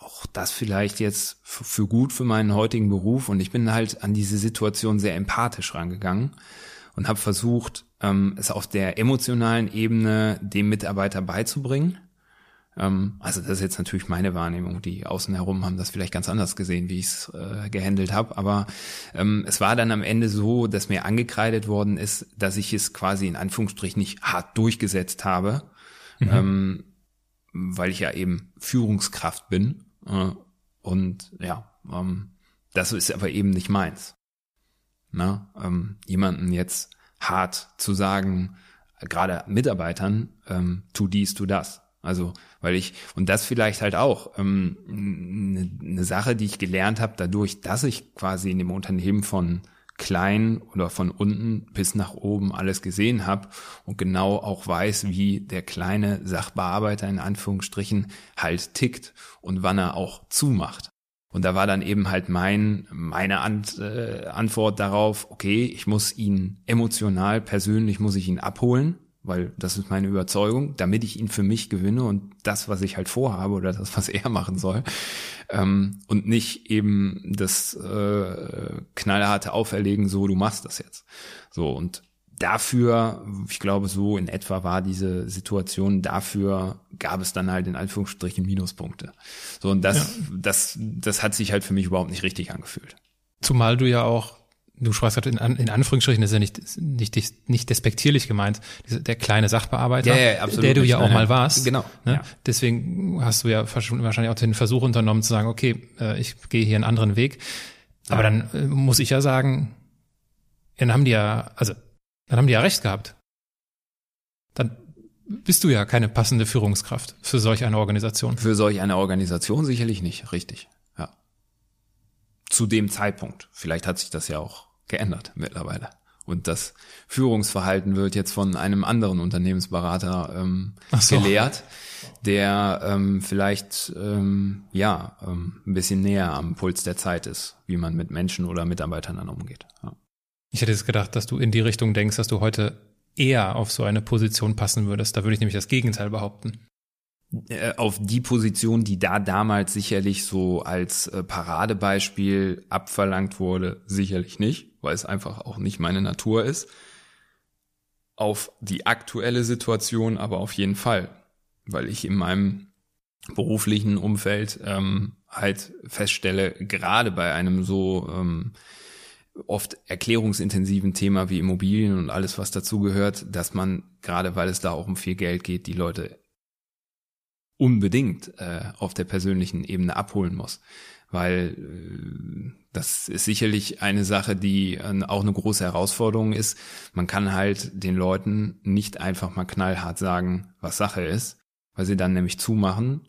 auch das vielleicht jetzt für gut für meinen heutigen Beruf und ich bin halt an diese Situation sehr empathisch rangegangen und habe versucht, ähm, es auf der emotionalen Ebene dem Mitarbeiter beizubringen, also das ist jetzt natürlich meine Wahrnehmung. Die außen herum haben das vielleicht ganz anders gesehen, wie ich es äh, gehandelt habe. Aber ähm, es war dann am Ende so, dass mir angekreidet worden ist, dass ich es quasi in Anführungsstrichen nicht hart durchgesetzt habe, mhm. ähm, weil ich ja eben Führungskraft bin. Äh, und ja, ähm, das ist aber eben nicht meins. Na, ähm, jemanden jetzt hart zu sagen, gerade Mitarbeitern, ähm, tu dies, tu das. Also, weil ich, und das vielleicht halt auch ähm, eine, ne Sache, die ich gelernt habe, dadurch, dass ich quasi in dem Unternehmen von klein oder von unten bis nach oben alles gesehen habe und genau auch weiß, wie der kleine Sachbearbeiter in Anführungsstrichen halt tickt und wann er auch zumacht. Und da war dann eben halt mein, meine Ant, äh, Antwort darauf, okay, ich muss ihn emotional, persönlich muss ich ihn abholen weil das ist meine Überzeugung, damit ich ihn für mich gewinne und das, was ich halt vorhabe oder das, was er machen soll, ähm, und nicht eben das äh, knallharte Auferlegen, so du machst das jetzt. So und dafür, ich glaube, so in etwa war diese Situation, dafür gab es dann halt in Anführungsstrichen Minuspunkte. So, und das, ja. das, das hat sich halt für mich überhaupt nicht richtig angefühlt. Zumal du ja auch du sprachst gerade in, in Anführungsstrichen, das ist ja nicht, nicht, nicht despektierlich gemeint, der kleine Sachbearbeiter, ja, ja, absolut der du ja auch mal warst. Genau. Ne? Ja. Deswegen hast du ja wahrscheinlich auch den Versuch unternommen zu sagen, okay, äh, ich gehe hier einen anderen Weg. Aber dann äh, muss ich ja sagen, dann haben die ja, also, dann haben die ja recht gehabt. Dann bist du ja keine passende Führungskraft für solch eine Organisation. Für solch eine Organisation sicherlich nicht, richtig. Ja. Zu dem Zeitpunkt. Vielleicht hat sich das ja auch geändert mittlerweile. Und das Führungsverhalten wird jetzt von einem anderen Unternehmensberater ähm, so. gelehrt, der ähm, vielleicht ähm, ja ähm, ein bisschen näher am Puls der Zeit ist, wie man mit Menschen oder Mitarbeitern dann umgeht. Ja. Ich hätte jetzt gedacht, dass du in die Richtung denkst, dass du heute eher auf so eine Position passen würdest. Da würde ich nämlich das Gegenteil behaupten. Äh, auf die Position, die da damals sicherlich so als äh, Paradebeispiel abverlangt wurde, sicherlich nicht, weil es einfach auch nicht meine Natur ist. Auf die aktuelle Situation aber auf jeden Fall, weil ich in meinem beruflichen Umfeld ähm, halt feststelle, gerade bei einem so ähm, oft erklärungsintensiven Thema wie Immobilien und alles, was dazugehört, dass man, gerade weil es da auch um viel Geld geht, die Leute unbedingt äh, auf der persönlichen Ebene abholen muss. Weil äh, das ist sicherlich eine Sache, die äh, auch eine große Herausforderung ist. Man kann halt den Leuten nicht einfach mal knallhart sagen, was Sache ist, weil sie dann nämlich zumachen,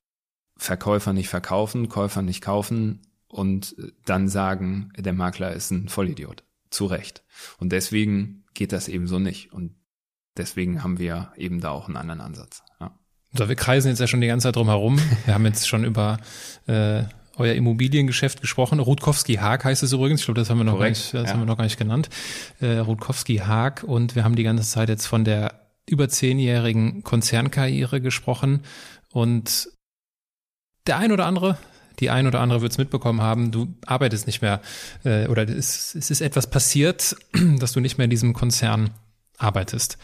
Verkäufer nicht verkaufen, Käufer nicht kaufen und dann sagen, der Makler ist ein Vollidiot. Zu Recht. Und deswegen geht das eben so nicht. Und deswegen haben wir eben da auch einen anderen Ansatz. Ja. So, wir kreisen jetzt ja schon die ganze Zeit drum herum. Wir haben jetzt schon über äh, euer Immobiliengeschäft gesprochen. Rutkowski Haag heißt es übrigens. Ich glaube, das haben wir noch gar nicht, das ja. haben wir noch gar nicht genannt. Äh, Rutkowski Haag und wir haben die ganze Zeit jetzt von der über zehnjährigen Konzernkarriere gesprochen und der ein oder andere, die ein oder andere wird es mitbekommen haben, du arbeitest nicht mehr äh, oder es, es ist etwas passiert, dass du nicht mehr in diesem Konzern arbeitest.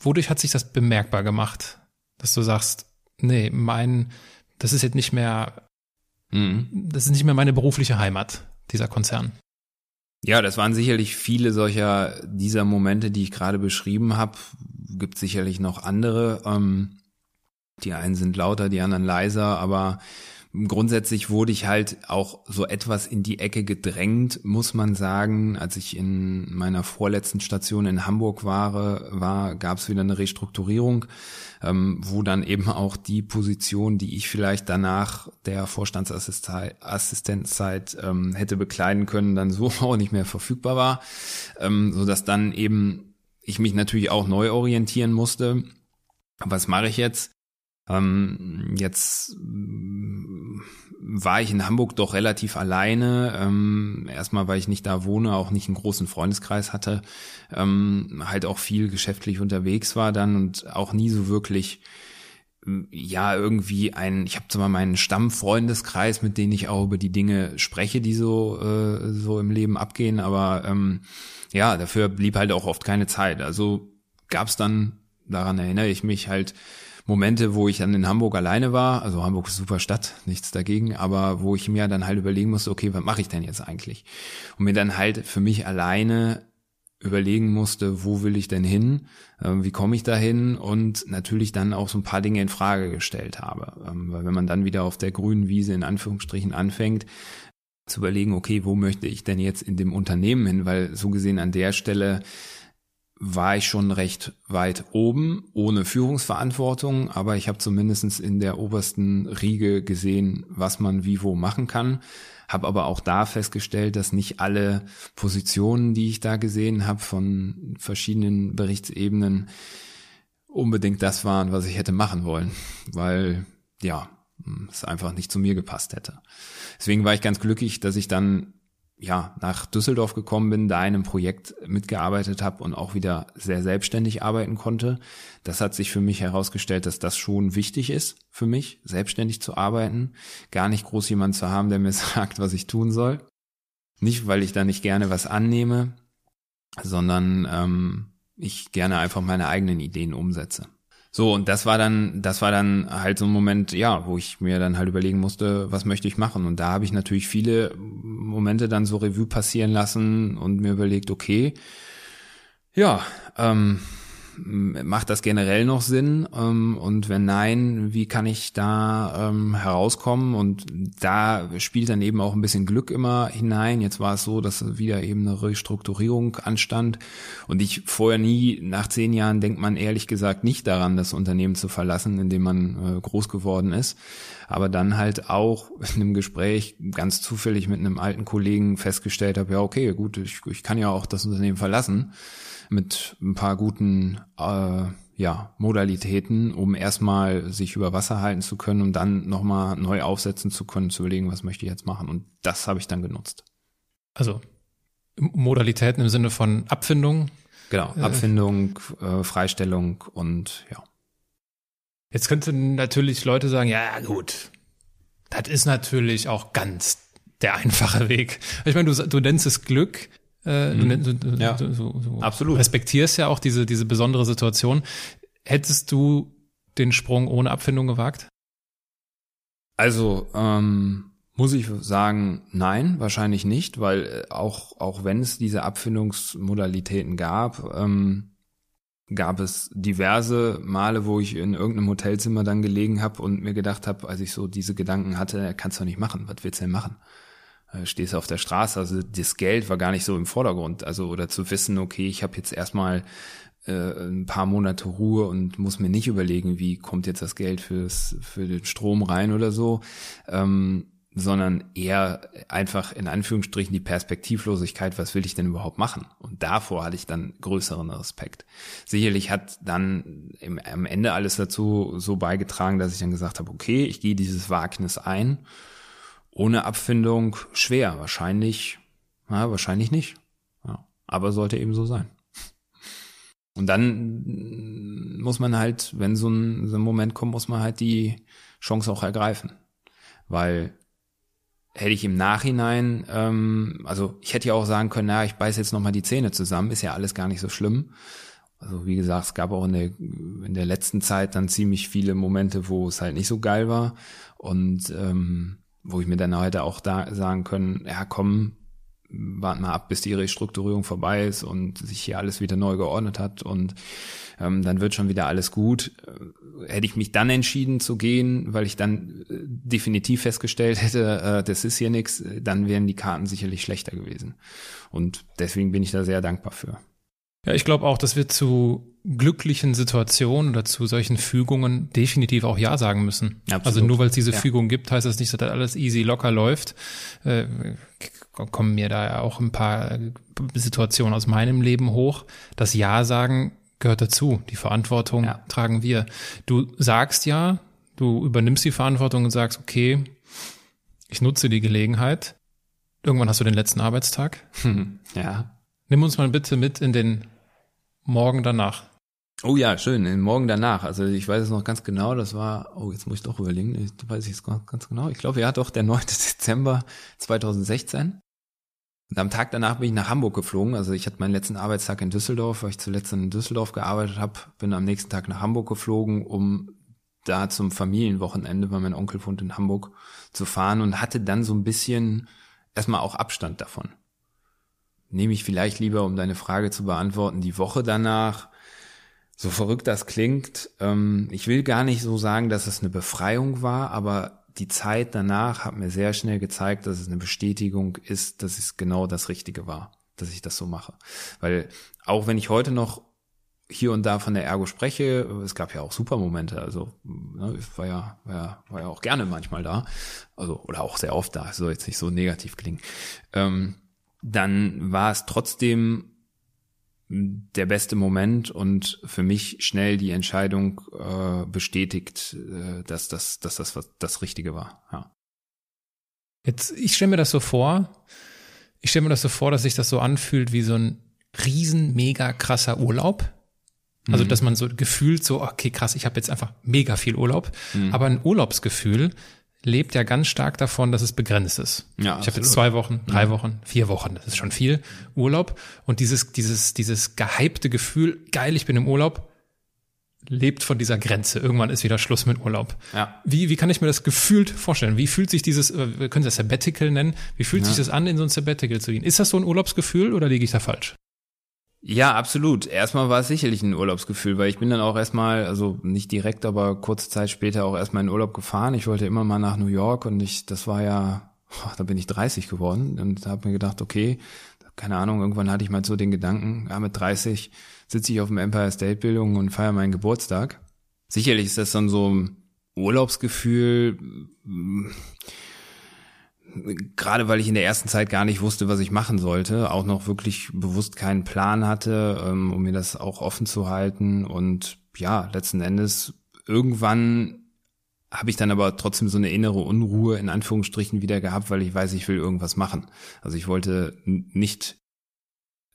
Wodurch hat sich das bemerkbar gemacht? Dass du sagst, nee, mein, das ist jetzt nicht mehr, mhm. das ist nicht mehr meine berufliche Heimat, dieser Konzern. Ja, das waren sicherlich viele solcher dieser Momente, die ich gerade beschrieben habe. Gibt sicherlich noch andere. Ähm, die einen sind lauter, die anderen leiser, aber grundsätzlich wurde ich halt auch so etwas in die Ecke gedrängt, muss man sagen. Als ich in meiner vorletzten Station in Hamburg war, war gab es wieder eine Restrukturierung, ähm, wo dann eben auch die Position, die ich vielleicht danach der Vorstandsassistenzzeit ähm, hätte bekleiden können, dann so auch nicht mehr verfügbar war, ähm, so dass dann eben ich mich natürlich auch neu orientieren musste. Was mache ich jetzt? Ähm, jetzt mm, war ich in Hamburg doch relativ alleine. Ähm, erstmal, weil ich nicht da wohne, auch nicht einen großen Freundeskreis hatte, ähm, halt auch viel geschäftlich unterwegs war dann und auch nie so wirklich mm, ja irgendwie ein, ich habe zwar meinen Stammfreundeskreis, mit denen ich auch über die Dinge spreche, die so äh, so im Leben abgehen, aber ähm, ja, dafür blieb halt auch oft keine Zeit. Also gab es dann, daran erinnere ich mich halt Momente, wo ich dann in Hamburg alleine war, also Hamburg ist super Stadt, nichts dagegen, aber wo ich mir dann halt überlegen musste, okay, was mache ich denn jetzt eigentlich? Und mir dann halt für mich alleine überlegen musste, wo will ich denn hin, ähm, wie komme ich da hin? Und natürlich dann auch so ein paar Dinge in Frage gestellt habe. Ähm, weil wenn man dann wieder auf der grünen Wiese in Anführungsstrichen anfängt, zu überlegen, okay, wo möchte ich denn jetzt in dem Unternehmen hin, weil so gesehen an der Stelle war ich schon recht weit oben, ohne Führungsverantwortung, aber ich habe zumindest in der obersten Riege gesehen, was man wie wo machen kann. Habe aber auch da festgestellt, dass nicht alle Positionen, die ich da gesehen habe von verschiedenen Berichtsebenen, unbedingt das waren, was ich hätte machen wollen, weil ja, es einfach nicht zu mir gepasst hätte. Deswegen war ich ganz glücklich, dass ich dann ja, nach Düsseldorf gekommen bin, da in einem Projekt mitgearbeitet habe und auch wieder sehr selbstständig arbeiten konnte. Das hat sich für mich herausgestellt, dass das schon wichtig ist für mich, selbstständig zu arbeiten, gar nicht groß jemand zu haben, der mir sagt, was ich tun soll. Nicht, weil ich da nicht gerne was annehme, sondern ähm, ich gerne einfach meine eigenen Ideen umsetze. So, und das war dann, das war dann halt so ein Moment, ja, wo ich mir dann halt überlegen musste, was möchte ich machen. Und da habe ich natürlich viele Momente dann so Revue passieren lassen und mir überlegt, okay, ja, ähm, macht das generell noch Sinn? Ähm, und wenn nein, wie kann ich da ähm, herauskommen? Und da spielt dann eben auch ein bisschen Glück immer hinein. Jetzt war es so, dass wieder eben eine Restrukturierung anstand und ich vorher nie, nach zehn Jahren denkt man ehrlich gesagt nicht daran, das Unternehmen zu verlassen, in dem man äh, groß geworden ist. Aber dann halt auch in einem Gespräch ganz zufällig mit einem alten Kollegen festgestellt habe, ja, okay, gut, ich, ich kann ja auch das Unternehmen verlassen mit ein paar guten äh, ja, Modalitäten, um erstmal sich über Wasser halten zu können und dann nochmal neu aufsetzen zu können, zu überlegen, was möchte ich jetzt machen. Und das habe ich dann genutzt. Also Modalitäten im Sinne von Abfindung. Genau, äh, Abfindung, äh, Freistellung und ja. Jetzt könnten natürlich Leute sagen, ja gut, das ist natürlich auch ganz der einfache Weg. Ich meine, du, du nennst es Glück. Äh, mhm. du, du, ja, so, so absolut. respektierst ja auch diese, diese besondere Situation. Hättest du den Sprung ohne Abfindung gewagt? Also, ähm, muss ich sagen, nein, wahrscheinlich nicht, weil äh, auch, auch wenn es diese Abfindungsmodalitäten gab, ähm, gab es diverse Male, wo ich in irgendeinem Hotelzimmer dann gelegen habe und mir gedacht habe, als ich so diese Gedanken hatte, kannst du nicht machen, was willst du denn machen? Äh, stehst auf der Straße. Also das Geld war gar nicht so im Vordergrund. Also oder zu wissen, okay, ich habe jetzt erstmal äh, ein paar Monate Ruhe und muss mir nicht überlegen, wie kommt jetzt das Geld fürs für den Strom rein oder so, ähm, sondern eher einfach in Anführungsstrichen die Perspektivlosigkeit, was will ich denn überhaupt machen? Und davor hatte ich dann größeren Respekt. Sicherlich hat dann im, am Ende alles dazu so beigetragen, dass ich dann gesagt habe, okay, ich gehe dieses Wagnis ein ohne Abfindung schwer. Wahrscheinlich, ja, wahrscheinlich nicht. Ja, aber sollte eben so sein. Und dann muss man halt, wenn so ein, so ein Moment kommt, muss man halt die Chance auch ergreifen. Weil hätte ich im Nachhinein, ähm, also ich hätte ja auch sagen können, na, ich beiß jetzt nochmal die Zähne zusammen, ist ja alles gar nicht so schlimm. Also wie gesagt, es gab auch in der, in der letzten Zeit dann ziemlich viele Momente, wo es halt nicht so geil war. Und ähm, wo ich mir dann heute auch da sagen können, ja komm, warten mal ab, bis die Restrukturierung vorbei ist und sich hier alles wieder neu geordnet hat und ähm, dann wird schon wieder alles gut. Äh, hätte ich mich dann entschieden zu gehen, weil ich dann äh, definitiv festgestellt hätte, äh, das ist hier nichts, dann wären die Karten sicherlich schlechter gewesen. Und deswegen bin ich da sehr dankbar für. Ja, ich glaube auch, dass wir zu glücklichen Situationen oder zu solchen Fügungen definitiv auch Ja sagen müssen. Absolut. Also nur weil es diese ja. Fügung gibt, heißt das nicht, dass das alles easy locker läuft. Äh, kommen mir da ja auch ein paar Situationen aus meinem Leben hoch. Das Ja sagen gehört dazu. Die Verantwortung ja. tragen wir. Du sagst ja, du übernimmst die Verantwortung und sagst, okay, ich nutze die Gelegenheit. Irgendwann hast du den letzten Arbeitstag. ja. Nimm uns mal bitte mit in den Morgen danach. Oh ja, schön. Den Morgen danach. Also ich weiß es noch ganz genau. Das war, oh, jetzt muss ich doch überlegen. Ich weiß ich es ganz genau. Ich glaube, ja doch der 9. Dezember 2016. Und am Tag danach bin ich nach Hamburg geflogen. Also ich hatte meinen letzten Arbeitstag in Düsseldorf, weil ich zuletzt in Düsseldorf gearbeitet habe. Bin am nächsten Tag nach Hamburg geflogen, um da zum Familienwochenende, weil mein Onkel wohnt in Hamburg, zu fahren und hatte dann so ein bisschen erstmal auch Abstand davon. Nehme ich vielleicht lieber, um deine Frage zu beantworten, die Woche danach, so verrückt das klingt, ähm, ich will gar nicht so sagen, dass es eine Befreiung war, aber die Zeit danach hat mir sehr schnell gezeigt, dass es eine Bestätigung ist, dass es genau das Richtige war, dass ich das so mache. Weil auch wenn ich heute noch hier und da von der Ergo spreche, es gab ja auch super Momente, also ne, ich war ja, war ja, war ja auch gerne manchmal da, also oder auch sehr oft da, soll jetzt nicht so negativ klingen, ähm, dann war es trotzdem der beste Moment und für mich schnell die Entscheidung äh, bestätigt, äh, dass das, dass das das Richtige war. Ja. Jetzt, ich stelle mir das so vor, ich stelle mir das so vor, dass sich das so anfühlt wie so ein riesen, mega krasser Urlaub. Also, mhm. dass man so gefühlt so, okay, krass, ich habe jetzt einfach mega viel Urlaub. Mhm. Aber ein Urlaubsgefühl lebt ja ganz stark davon, dass es begrenzt ist. Ja, ich habe jetzt zwei Wochen, drei mhm. Wochen, vier Wochen, das ist schon viel Urlaub. Und dieses, dieses, dieses gehypte Gefühl, geil, ich bin im Urlaub, lebt von dieser Grenze. Irgendwann ist wieder Schluss mit Urlaub. Ja. Wie, wie kann ich mir das gefühlt vorstellen? Wie fühlt sich dieses, äh, wir können das Sabbatical nennen, wie fühlt ja. sich das an, in so ein Sabbatical zu gehen? Ist das so ein Urlaubsgefühl oder liege ich da falsch? Ja, absolut. Erstmal war es sicherlich ein Urlaubsgefühl, weil ich bin dann auch erstmal, also nicht direkt, aber kurze Zeit später auch erstmal in Urlaub gefahren. Ich wollte immer mal nach New York und ich, das war ja, da bin ich 30 geworden und habe mir gedacht, okay, keine Ahnung, irgendwann hatte ich mal so den Gedanken, ja, mit 30 sitze ich auf dem Empire State Bildung und feiere meinen Geburtstag. Sicherlich ist das dann so ein Urlaubsgefühl, gerade weil ich in der ersten Zeit gar nicht wusste, was ich machen sollte, auch noch wirklich bewusst keinen Plan hatte, ähm, um mir das auch offen zu halten. Und ja, letzten Endes irgendwann habe ich dann aber trotzdem so eine innere Unruhe in Anführungsstrichen wieder gehabt, weil ich weiß, ich will irgendwas machen. Also ich wollte nicht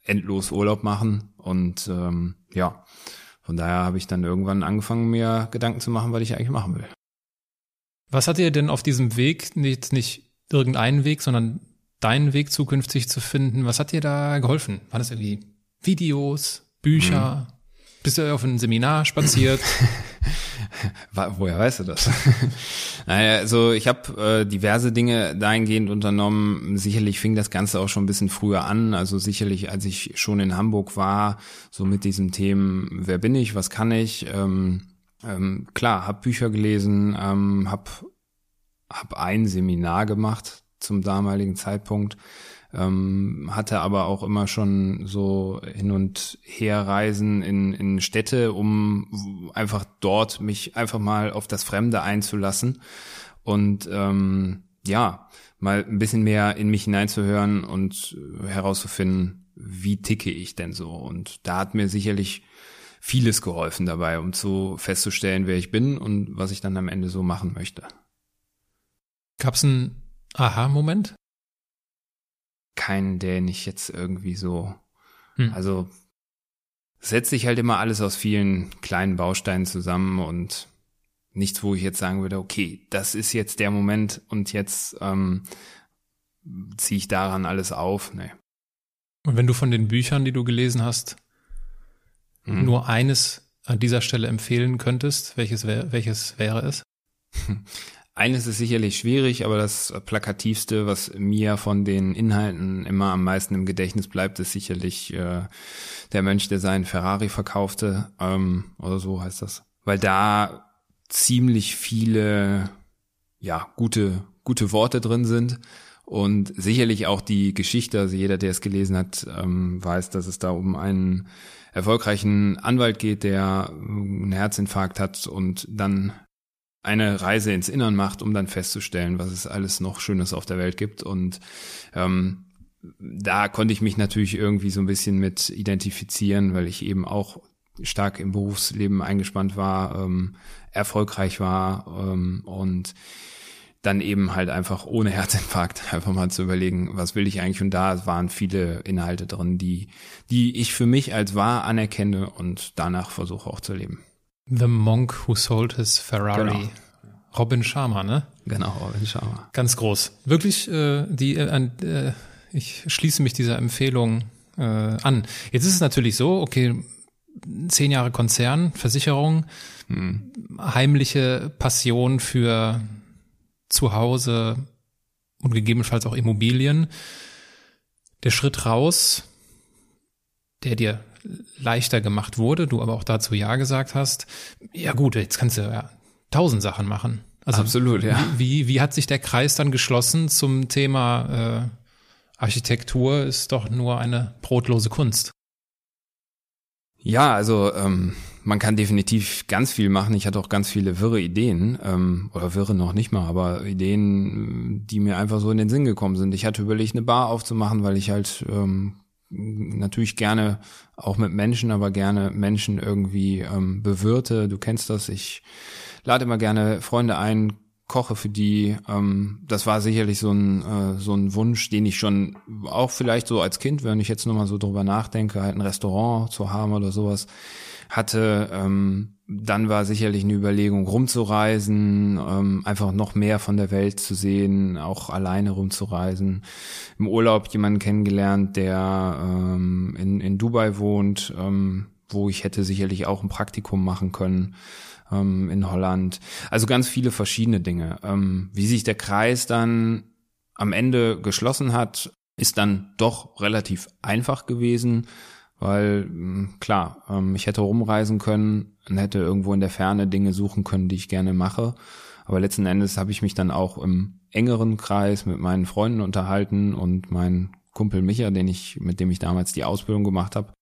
endlos Urlaub machen und ähm, ja, von daher habe ich dann irgendwann angefangen, mir Gedanken zu machen, was ich eigentlich machen will. Was hat dir denn auf diesem Weg nicht, nicht irgendeinen Weg, sondern deinen Weg zukünftig zu finden. Was hat dir da geholfen? War das irgendwie Videos, Bücher? Mhm. Bist du auf ein Seminar spaziert? Woher weißt du das? naja, also ich habe äh, diverse Dinge dahingehend unternommen. Sicherlich fing das Ganze auch schon ein bisschen früher an. Also sicherlich, als ich schon in Hamburg war, so mit diesen Themen, wer bin ich, was kann ich? Ähm, ähm, klar, habe Bücher gelesen, ähm, habe habe ein Seminar gemacht zum damaligen Zeitpunkt, ähm, hatte aber auch immer schon so hin und her Reisen in, in Städte, um einfach dort mich einfach mal auf das Fremde einzulassen und ähm, ja, mal ein bisschen mehr in mich hineinzuhören und herauszufinden, wie ticke ich denn so. Und da hat mir sicherlich vieles geholfen dabei, um zu festzustellen, wer ich bin und was ich dann am Ende so machen möchte. Gab es einen Aha-Moment? Keinen, der nicht jetzt irgendwie so. Hm. Also setzt sich halt immer alles aus vielen kleinen Bausteinen zusammen und nichts, wo ich jetzt sagen würde, okay, das ist jetzt der Moment und jetzt ähm, ziehe ich daran alles auf. Nee. Und wenn du von den Büchern, die du gelesen hast, mhm. nur eines an dieser Stelle empfehlen könntest, welches, wär, welches wäre es? Eines ist sicherlich schwierig, aber das plakativste, was mir von den Inhalten immer am meisten im Gedächtnis bleibt, ist sicherlich äh, der Mönch, der seinen Ferrari verkaufte, ähm, oder so heißt das, weil da ziemlich viele ja gute gute Worte drin sind. Und sicherlich auch die Geschichte. Also jeder, der es gelesen hat, ähm, weiß, dass es da um einen erfolgreichen Anwalt geht, der einen Herzinfarkt hat und dann eine Reise ins Innern macht, um dann festzustellen, was es alles noch Schönes auf der Welt gibt. Und ähm, da konnte ich mich natürlich irgendwie so ein bisschen mit identifizieren, weil ich eben auch stark im Berufsleben eingespannt war, ähm, erfolgreich war ähm, und dann eben halt einfach ohne Herzinfarkt einfach mal zu überlegen, was will ich eigentlich? Und da waren viele Inhalte drin, die, die ich für mich als wahr anerkenne und danach versuche auch zu leben. The Monk Who Sold His Ferrari. Genau. Robin Sharma, ne? Genau, Robin Sharma. Ganz groß. Wirklich, äh, die, äh, äh, ich schließe mich dieser Empfehlung äh, an. Jetzt ist es natürlich so, okay, zehn Jahre Konzern, Versicherung, hm. heimliche Passion für Zuhause und gegebenenfalls auch Immobilien. Der Schritt raus, der dir leichter gemacht wurde, du aber auch dazu Ja gesagt hast. Ja gut, jetzt kannst du ja tausend Sachen machen. Also Absolut, ja. Wie, wie hat sich der Kreis dann geschlossen zum Thema äh, Architektur ist doch nur eine brotlose Kunst? Ja, also ähm, man kann definitiv ganz viel machen. Ich hatte auch ganz viele wirre Ideen, ähm, oder wirre noch nicht mal, aber Ideen, die mir einfach so in den Sinn gekommen sind. Ich hatte überlegt, eine Bar aufzumachen, weil ich halt ähm, natürlich gerne auch mit Menschen, aber gerne Menschen irgendwie ähm, bewirte. Du kennst das. Ich lade immer gerne Freunde ein, koche für die. Ähm, das war sicherlich so ein äh, so ein Wunsch, den ich schon auch vielleicht so als Kind, wenn ich jetzt nochmal so drüber nachdenke, halt ein Restaurant zu haben oder sowas hatte. Ähm, dann war sicherlich eine Überlegung, rumzureisen, ähm, einfach noch mehr von der Welt zu sehen, auch alleine rumzureisen. Im Urlaub jemanden kennengelernt, der ähm, in, in Dubai wohnt, ähm, wo ich hätte sicherlich auch ein Praktikum machen können ähm, in Holland. Also ganz viele verschiedene Dinge. Ähm, wie sich der Kreis dann am Ende geschlossen hat, ist dann doch relativ einfach gewesen weil hm, klar, ähm, ich hätte rumreisen können und hätte irgendwo in der Ferne Dinge suchen können, die ich gerne mache. Aber letzten Endes habe ich mich dann auch im engeren Kreis mit meinen Freunden unterhalten und mein Kumpel Micha, den ich, mit dem ich damals die Ausbildung gemacht habe,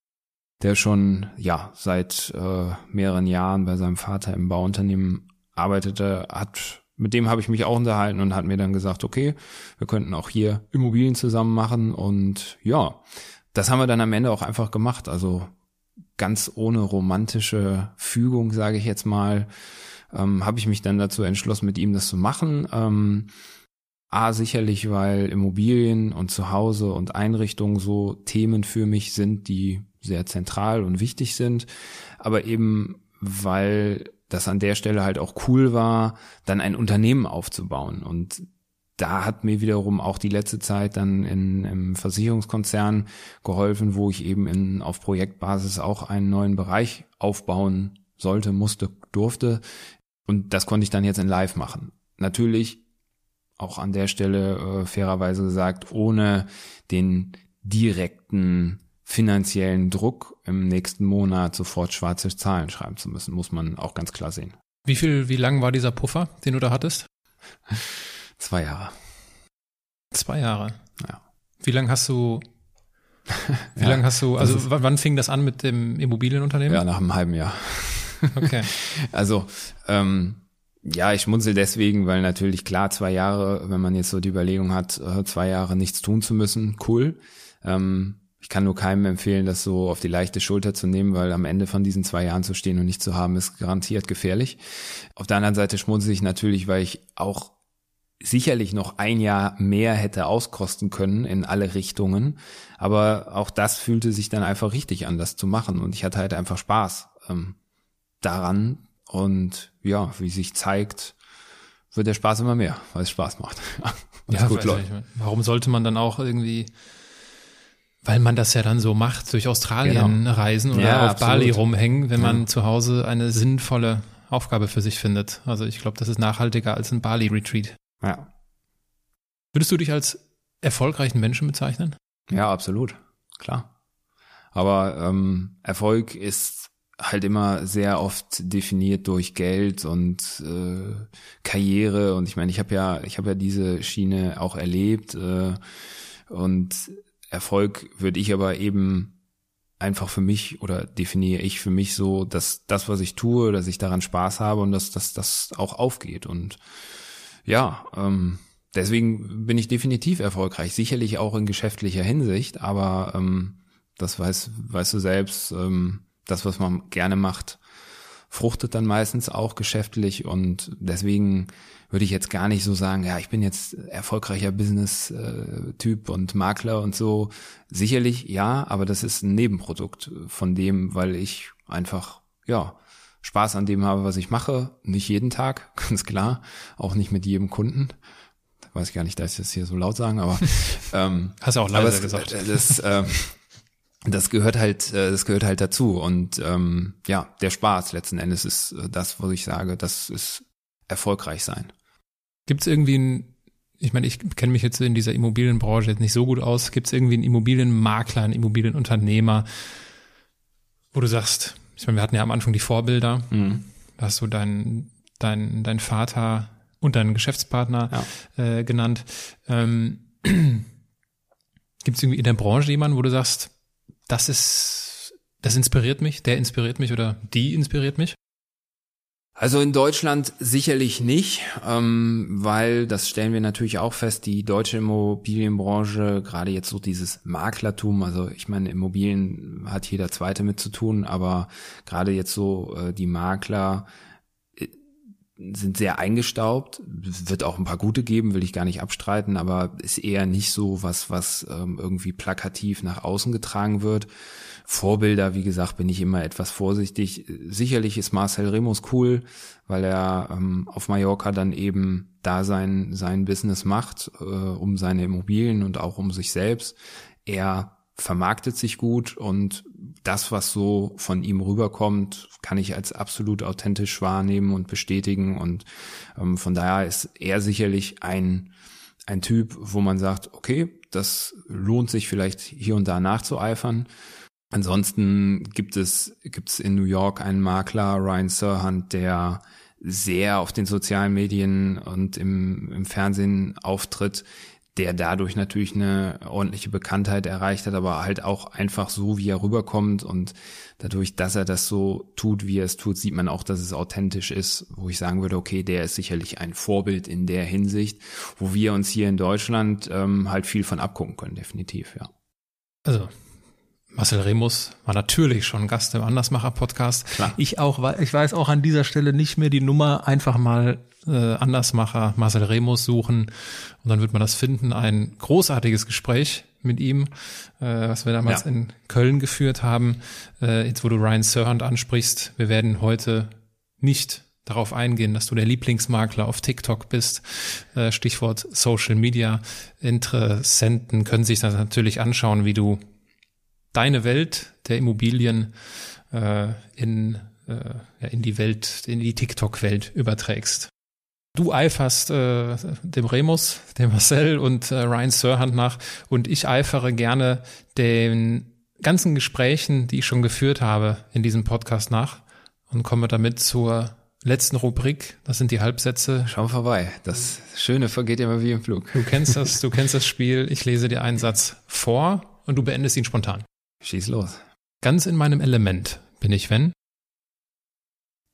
der schon ja seit äh, mehreren Jahren bei seinem Vater im Bauunternehmen arbeitete, hat mit dem habe ich mich auch unterhalten und hat mir dann gesagt, okay, wir könnten auch hier Immobilien zusammen machen und ja, das haben wir dann am Ende auch einfach gemacht. Also ganz ohne romantische Fügung, sage ich jetzt mal, ähm, habe ich mich dann dazu entschlossen, mit ihm das zu machen. Ähm, A, sicherlich, weil Immobilien und Zuhause und Einrichtungen so Themen für mich sind, die sehr zentral und wichtig sind. Aber eben, weil das an der Stelle halt auch cool war, dann ein Unternehmen aufzubauen. Und da hat mir wiederum auch die letzte Zeit dann in, im Versicherungskonzern geholfen, wo ich eben in, auf Projektbasis auch einen neuen Bereich aufbauen sollte, musste, durfte. Und das konnte ich dann jetzt in Live machen. Natürlich auch an der Stelle äh, fairerweise gesagt, ohne den direkten finanziellen Druck im nächsten Monat sofort schwarze Zahlen schreiben zu müssen, muss man auch ganz klar sehen. Wie viel, wie lang war dieser Puffer, den du da hattest? Zwei Jahre. Zwei Jahre. Ja. Wie lange hast du, wie ja, lange hast du, also wann fing das an mit dem Immobilienunternehmen? Ja, nach einem halben Jahr. Okay. also, ähm, ja, ich schmunzel deswegen, weil natürlich klar, zwei Jahre, wenn man jetzt so die Überlegung hat, äh, zwei Jahre nichts tun zu müssen, cool. Ähm, ich kann nur keinem empfehlen, das so auf die leichte Schulter zu nehmen, weil am Ende von diesen zwei Jahren zu stehen und nicht zu haben, ist garantiert gefährlich. Auf der anderen Seite schmunzel ich natürlich, weil ich auch sicherlich noch ein Jahr mehr hätte auskosten können in alle Richtungen. Aber auch das fühlte sich dann einfach richtig an, das zu machen. Und ich hatte halt einfach Spaß ähm, daran. Und ja, wie sich zeigt, wird der Spaß immer mehr, weil es Spaß macht. ja, gut läuft. Warum sollte man dann auch irgendwie, weil man das ja dann so macht, durch Australien genau. reisen oder ja, auf absolut. Bali rumhängen, wenn man zu Hause eine sinnvolle Aufgabe für sich findet. Also ich glaube, das ist nachhaltiger als ein Bali-Retreat. Ja. Würdest du dich als erfolgreichen Menschen bezeichnen? Ja, absolut. Klar. Aber ähm, Erfolg ist halt immer sehr oft definiert durch Geld und äh, Karriere und ich meine, ich habe ja, ich habe ja diese Schiene auch erlebt äh, und Erfolg würde ich aber eben einfach für mich oder definiere ich für mich so, dass das, was ich tue, dass ich daran Spaß habe und dass, dass das auch aufgeht und ja, ähm, deswegen bin ich definitiv erfolgreich. Sicherlich auch in geschäftlicher Hinsicht, aber ähm, das weiß, weißt du selbst, ähm, das, was man gerne macht, fruchtet dann meistens auch geschäftlich und deswegen würde ich jetzt gar nicht so sagen, ja, ich bin jetzt erfolgreicher Business-Typ und Makler und so. Sicherlich ja, aber das ist ein Nebenprodukt von dem, weil ich einfach, ja, Spaß an dem habe, was ich mache. Nicht jeden Tag, ganz klar. Auch nicht mit jedem Kunden. Weiß ich gar nicht, dass ich das hier so laut sagen, aber ähm, hast du auch leiser gesagt. Das, ähm, das gehört halt, äh, das gehört halt dazu. Und ähm, ja, der Spaß letzten Endes ist äh, das, was ich sage, das ist erfolgreich sein. Gibt es irgendwie ein, ich meine, ich kenne mich jetzt in dieser Immobilienbranche jetzt nicht so gut aus, gibt es irgendwie einen Immobilienmakler, einen Immobilienunternehmer, wo du sagst, ich meine, wir hatten ja am Anfang die Vorbilder, mhm. da hast du dein, dein, dein Vater und deinen Geschäftspartner ja. äh, genannt. Ähm, Gibt es irgendwie in der Branche jemanden, wo du sagst, das ist, das inspiriert mich, der inspiriert mich oder die inspiriert mich? Also in Deutschland sicherlich nicht, ähm, weil das stellen wir natürlich auch fest, die deutsche Immobilienbranche, gerade jetzt so dieses Maklertum, also ich meine, Immobilien hat jeder Zweite mit zu tun, aber gerade jetzt so äh, die Makler äh, sind sehr eingestaubt, wird auch ein paar gute geben, will ich gar nicht abstreiten, aber ist eher nicht so was, was ähm, irgendwie plakativ nach außen getragen wird. Vorbilder, wie gesagt, bin ich immer etwas vorsichtig. Sicherlich ist Marcel Remus cool, weil er ähm, auf Mallorca dann eben da sein, sein Business macht, äh, um seine Immobilien und auch um sich selbst. Er vermarktet sich gut und das, was so von ihm rüberkommt, kann ich als absolut authentisch wahrnehmen und bestätigen. Und ähm, von daher ist er sicherlich ein, ein Typ, wo man sagt, okay, das lohnt sich vielleicht hier und da nachzueifern. Ansonsten gibt es, gibt es in New York einen Makler, Ryan Serhant, der sehr auf den sozialen Medien und im, im Fernsehen auftritt, der dadurch natürlich eine ordentliche Bekanntheit erreicht hat, aber halt auch einfach so, wie er rüberkommt und dadurch, dass er das so tut, wie er es tut, sieht man auch, dass es authentisch ist, wo ich sagen würde, okay, der ist sicherlich ein Vorbild in der Hinsicht, wo wir uns hier in Deutschland ähm, halt viel von abgucken können, definitiv, ja. Also Marcel Remus war natürlich schon Gast im Andersmacher-Podcast. Ich auch, ich weiß auch an dieser Stelle nicht mehr die Nummer, einfach mal äh, Andersmacher Marcel Remus suchen und dann wird man das finden. Ein großartiges Gespräch mit ihm, äh, was wir damals ja. in Köln geführt haben. Äh, jetzt, wo du Ryan Serhant ansprichst, wir werden heute nicht darauf eingehen, dass du der Lieblingsmakler auf TikTok bist. Äh, Stichwort Social Media. Interessenten können sich das natürlich anschauen, wie du deine Welt der Immobilien äh, in, äh, ja, in die Welt, in die TikTok-Welt überträgst. Du eiferst äh, dem Remus, dem Marcel und äh, Ryan Sirhand nach und ich eifere gerne den ganzen Gesprächen, die ich schon geführt habe in diesem Podcast nach und komme damit zur letzten Rubrik. Das sind die Halbsätze. Schau vorbei. Das Schöne vergeht immer wie im Flug. Du kennst das, du kennst das Spiel. Ich lese dir einen Satz vor und du beendest ihn spontan. Schieß los. Ganz in meinem Element bin ich, wenn?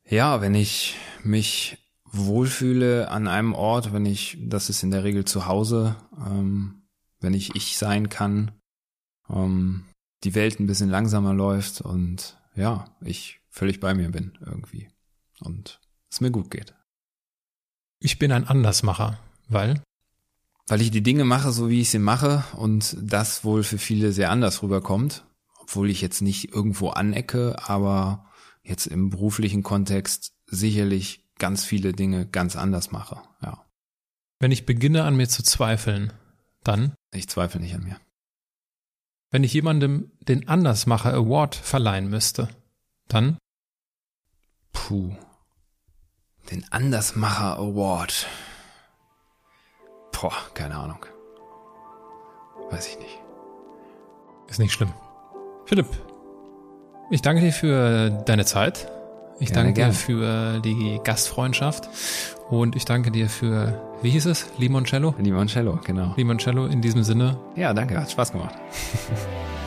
Ja, wenn ich mich wohlfühle an einem Ort, wenn ich, das ist in der Regel zu Hause, ähm, wenn ich ich sein kann, ähm, die Welt ein bisschen langsamer läuft und ja, ich völlig bei mir bin irgendwie und es mir gut geht. Ich bin ein Andersmacher, weil? Weil ich die Dinge mache, so wie ich sie mache und das wohl für viele sehr anders rüberkommt obwohl ich jetzt nicht irgendwo anecke, aber jetzt im beruflichen Kontext sicherlich ganz viele Dinge ganz anders mache, ja. Wenn ich beginne an mir zu zweifeln, dann? Ich zweifle nicht an mir. Wenn ich jemandem den Andersmacher Award verleihen müsste, dann? Puh. Den Andersmacher Award. Boah, keine Ahnung. Weiß ich nicht. Ist nicht schlimm. Philipp, ich danke dir für deine Zeit. Ich gerne, danke dir für die Gastfreundschaft und ich danke dir für, wie hieß es? Limoncello? Limoncello, genau. Limoncello in diesem Sinne. Ja, danke, hat Spaß gemacht.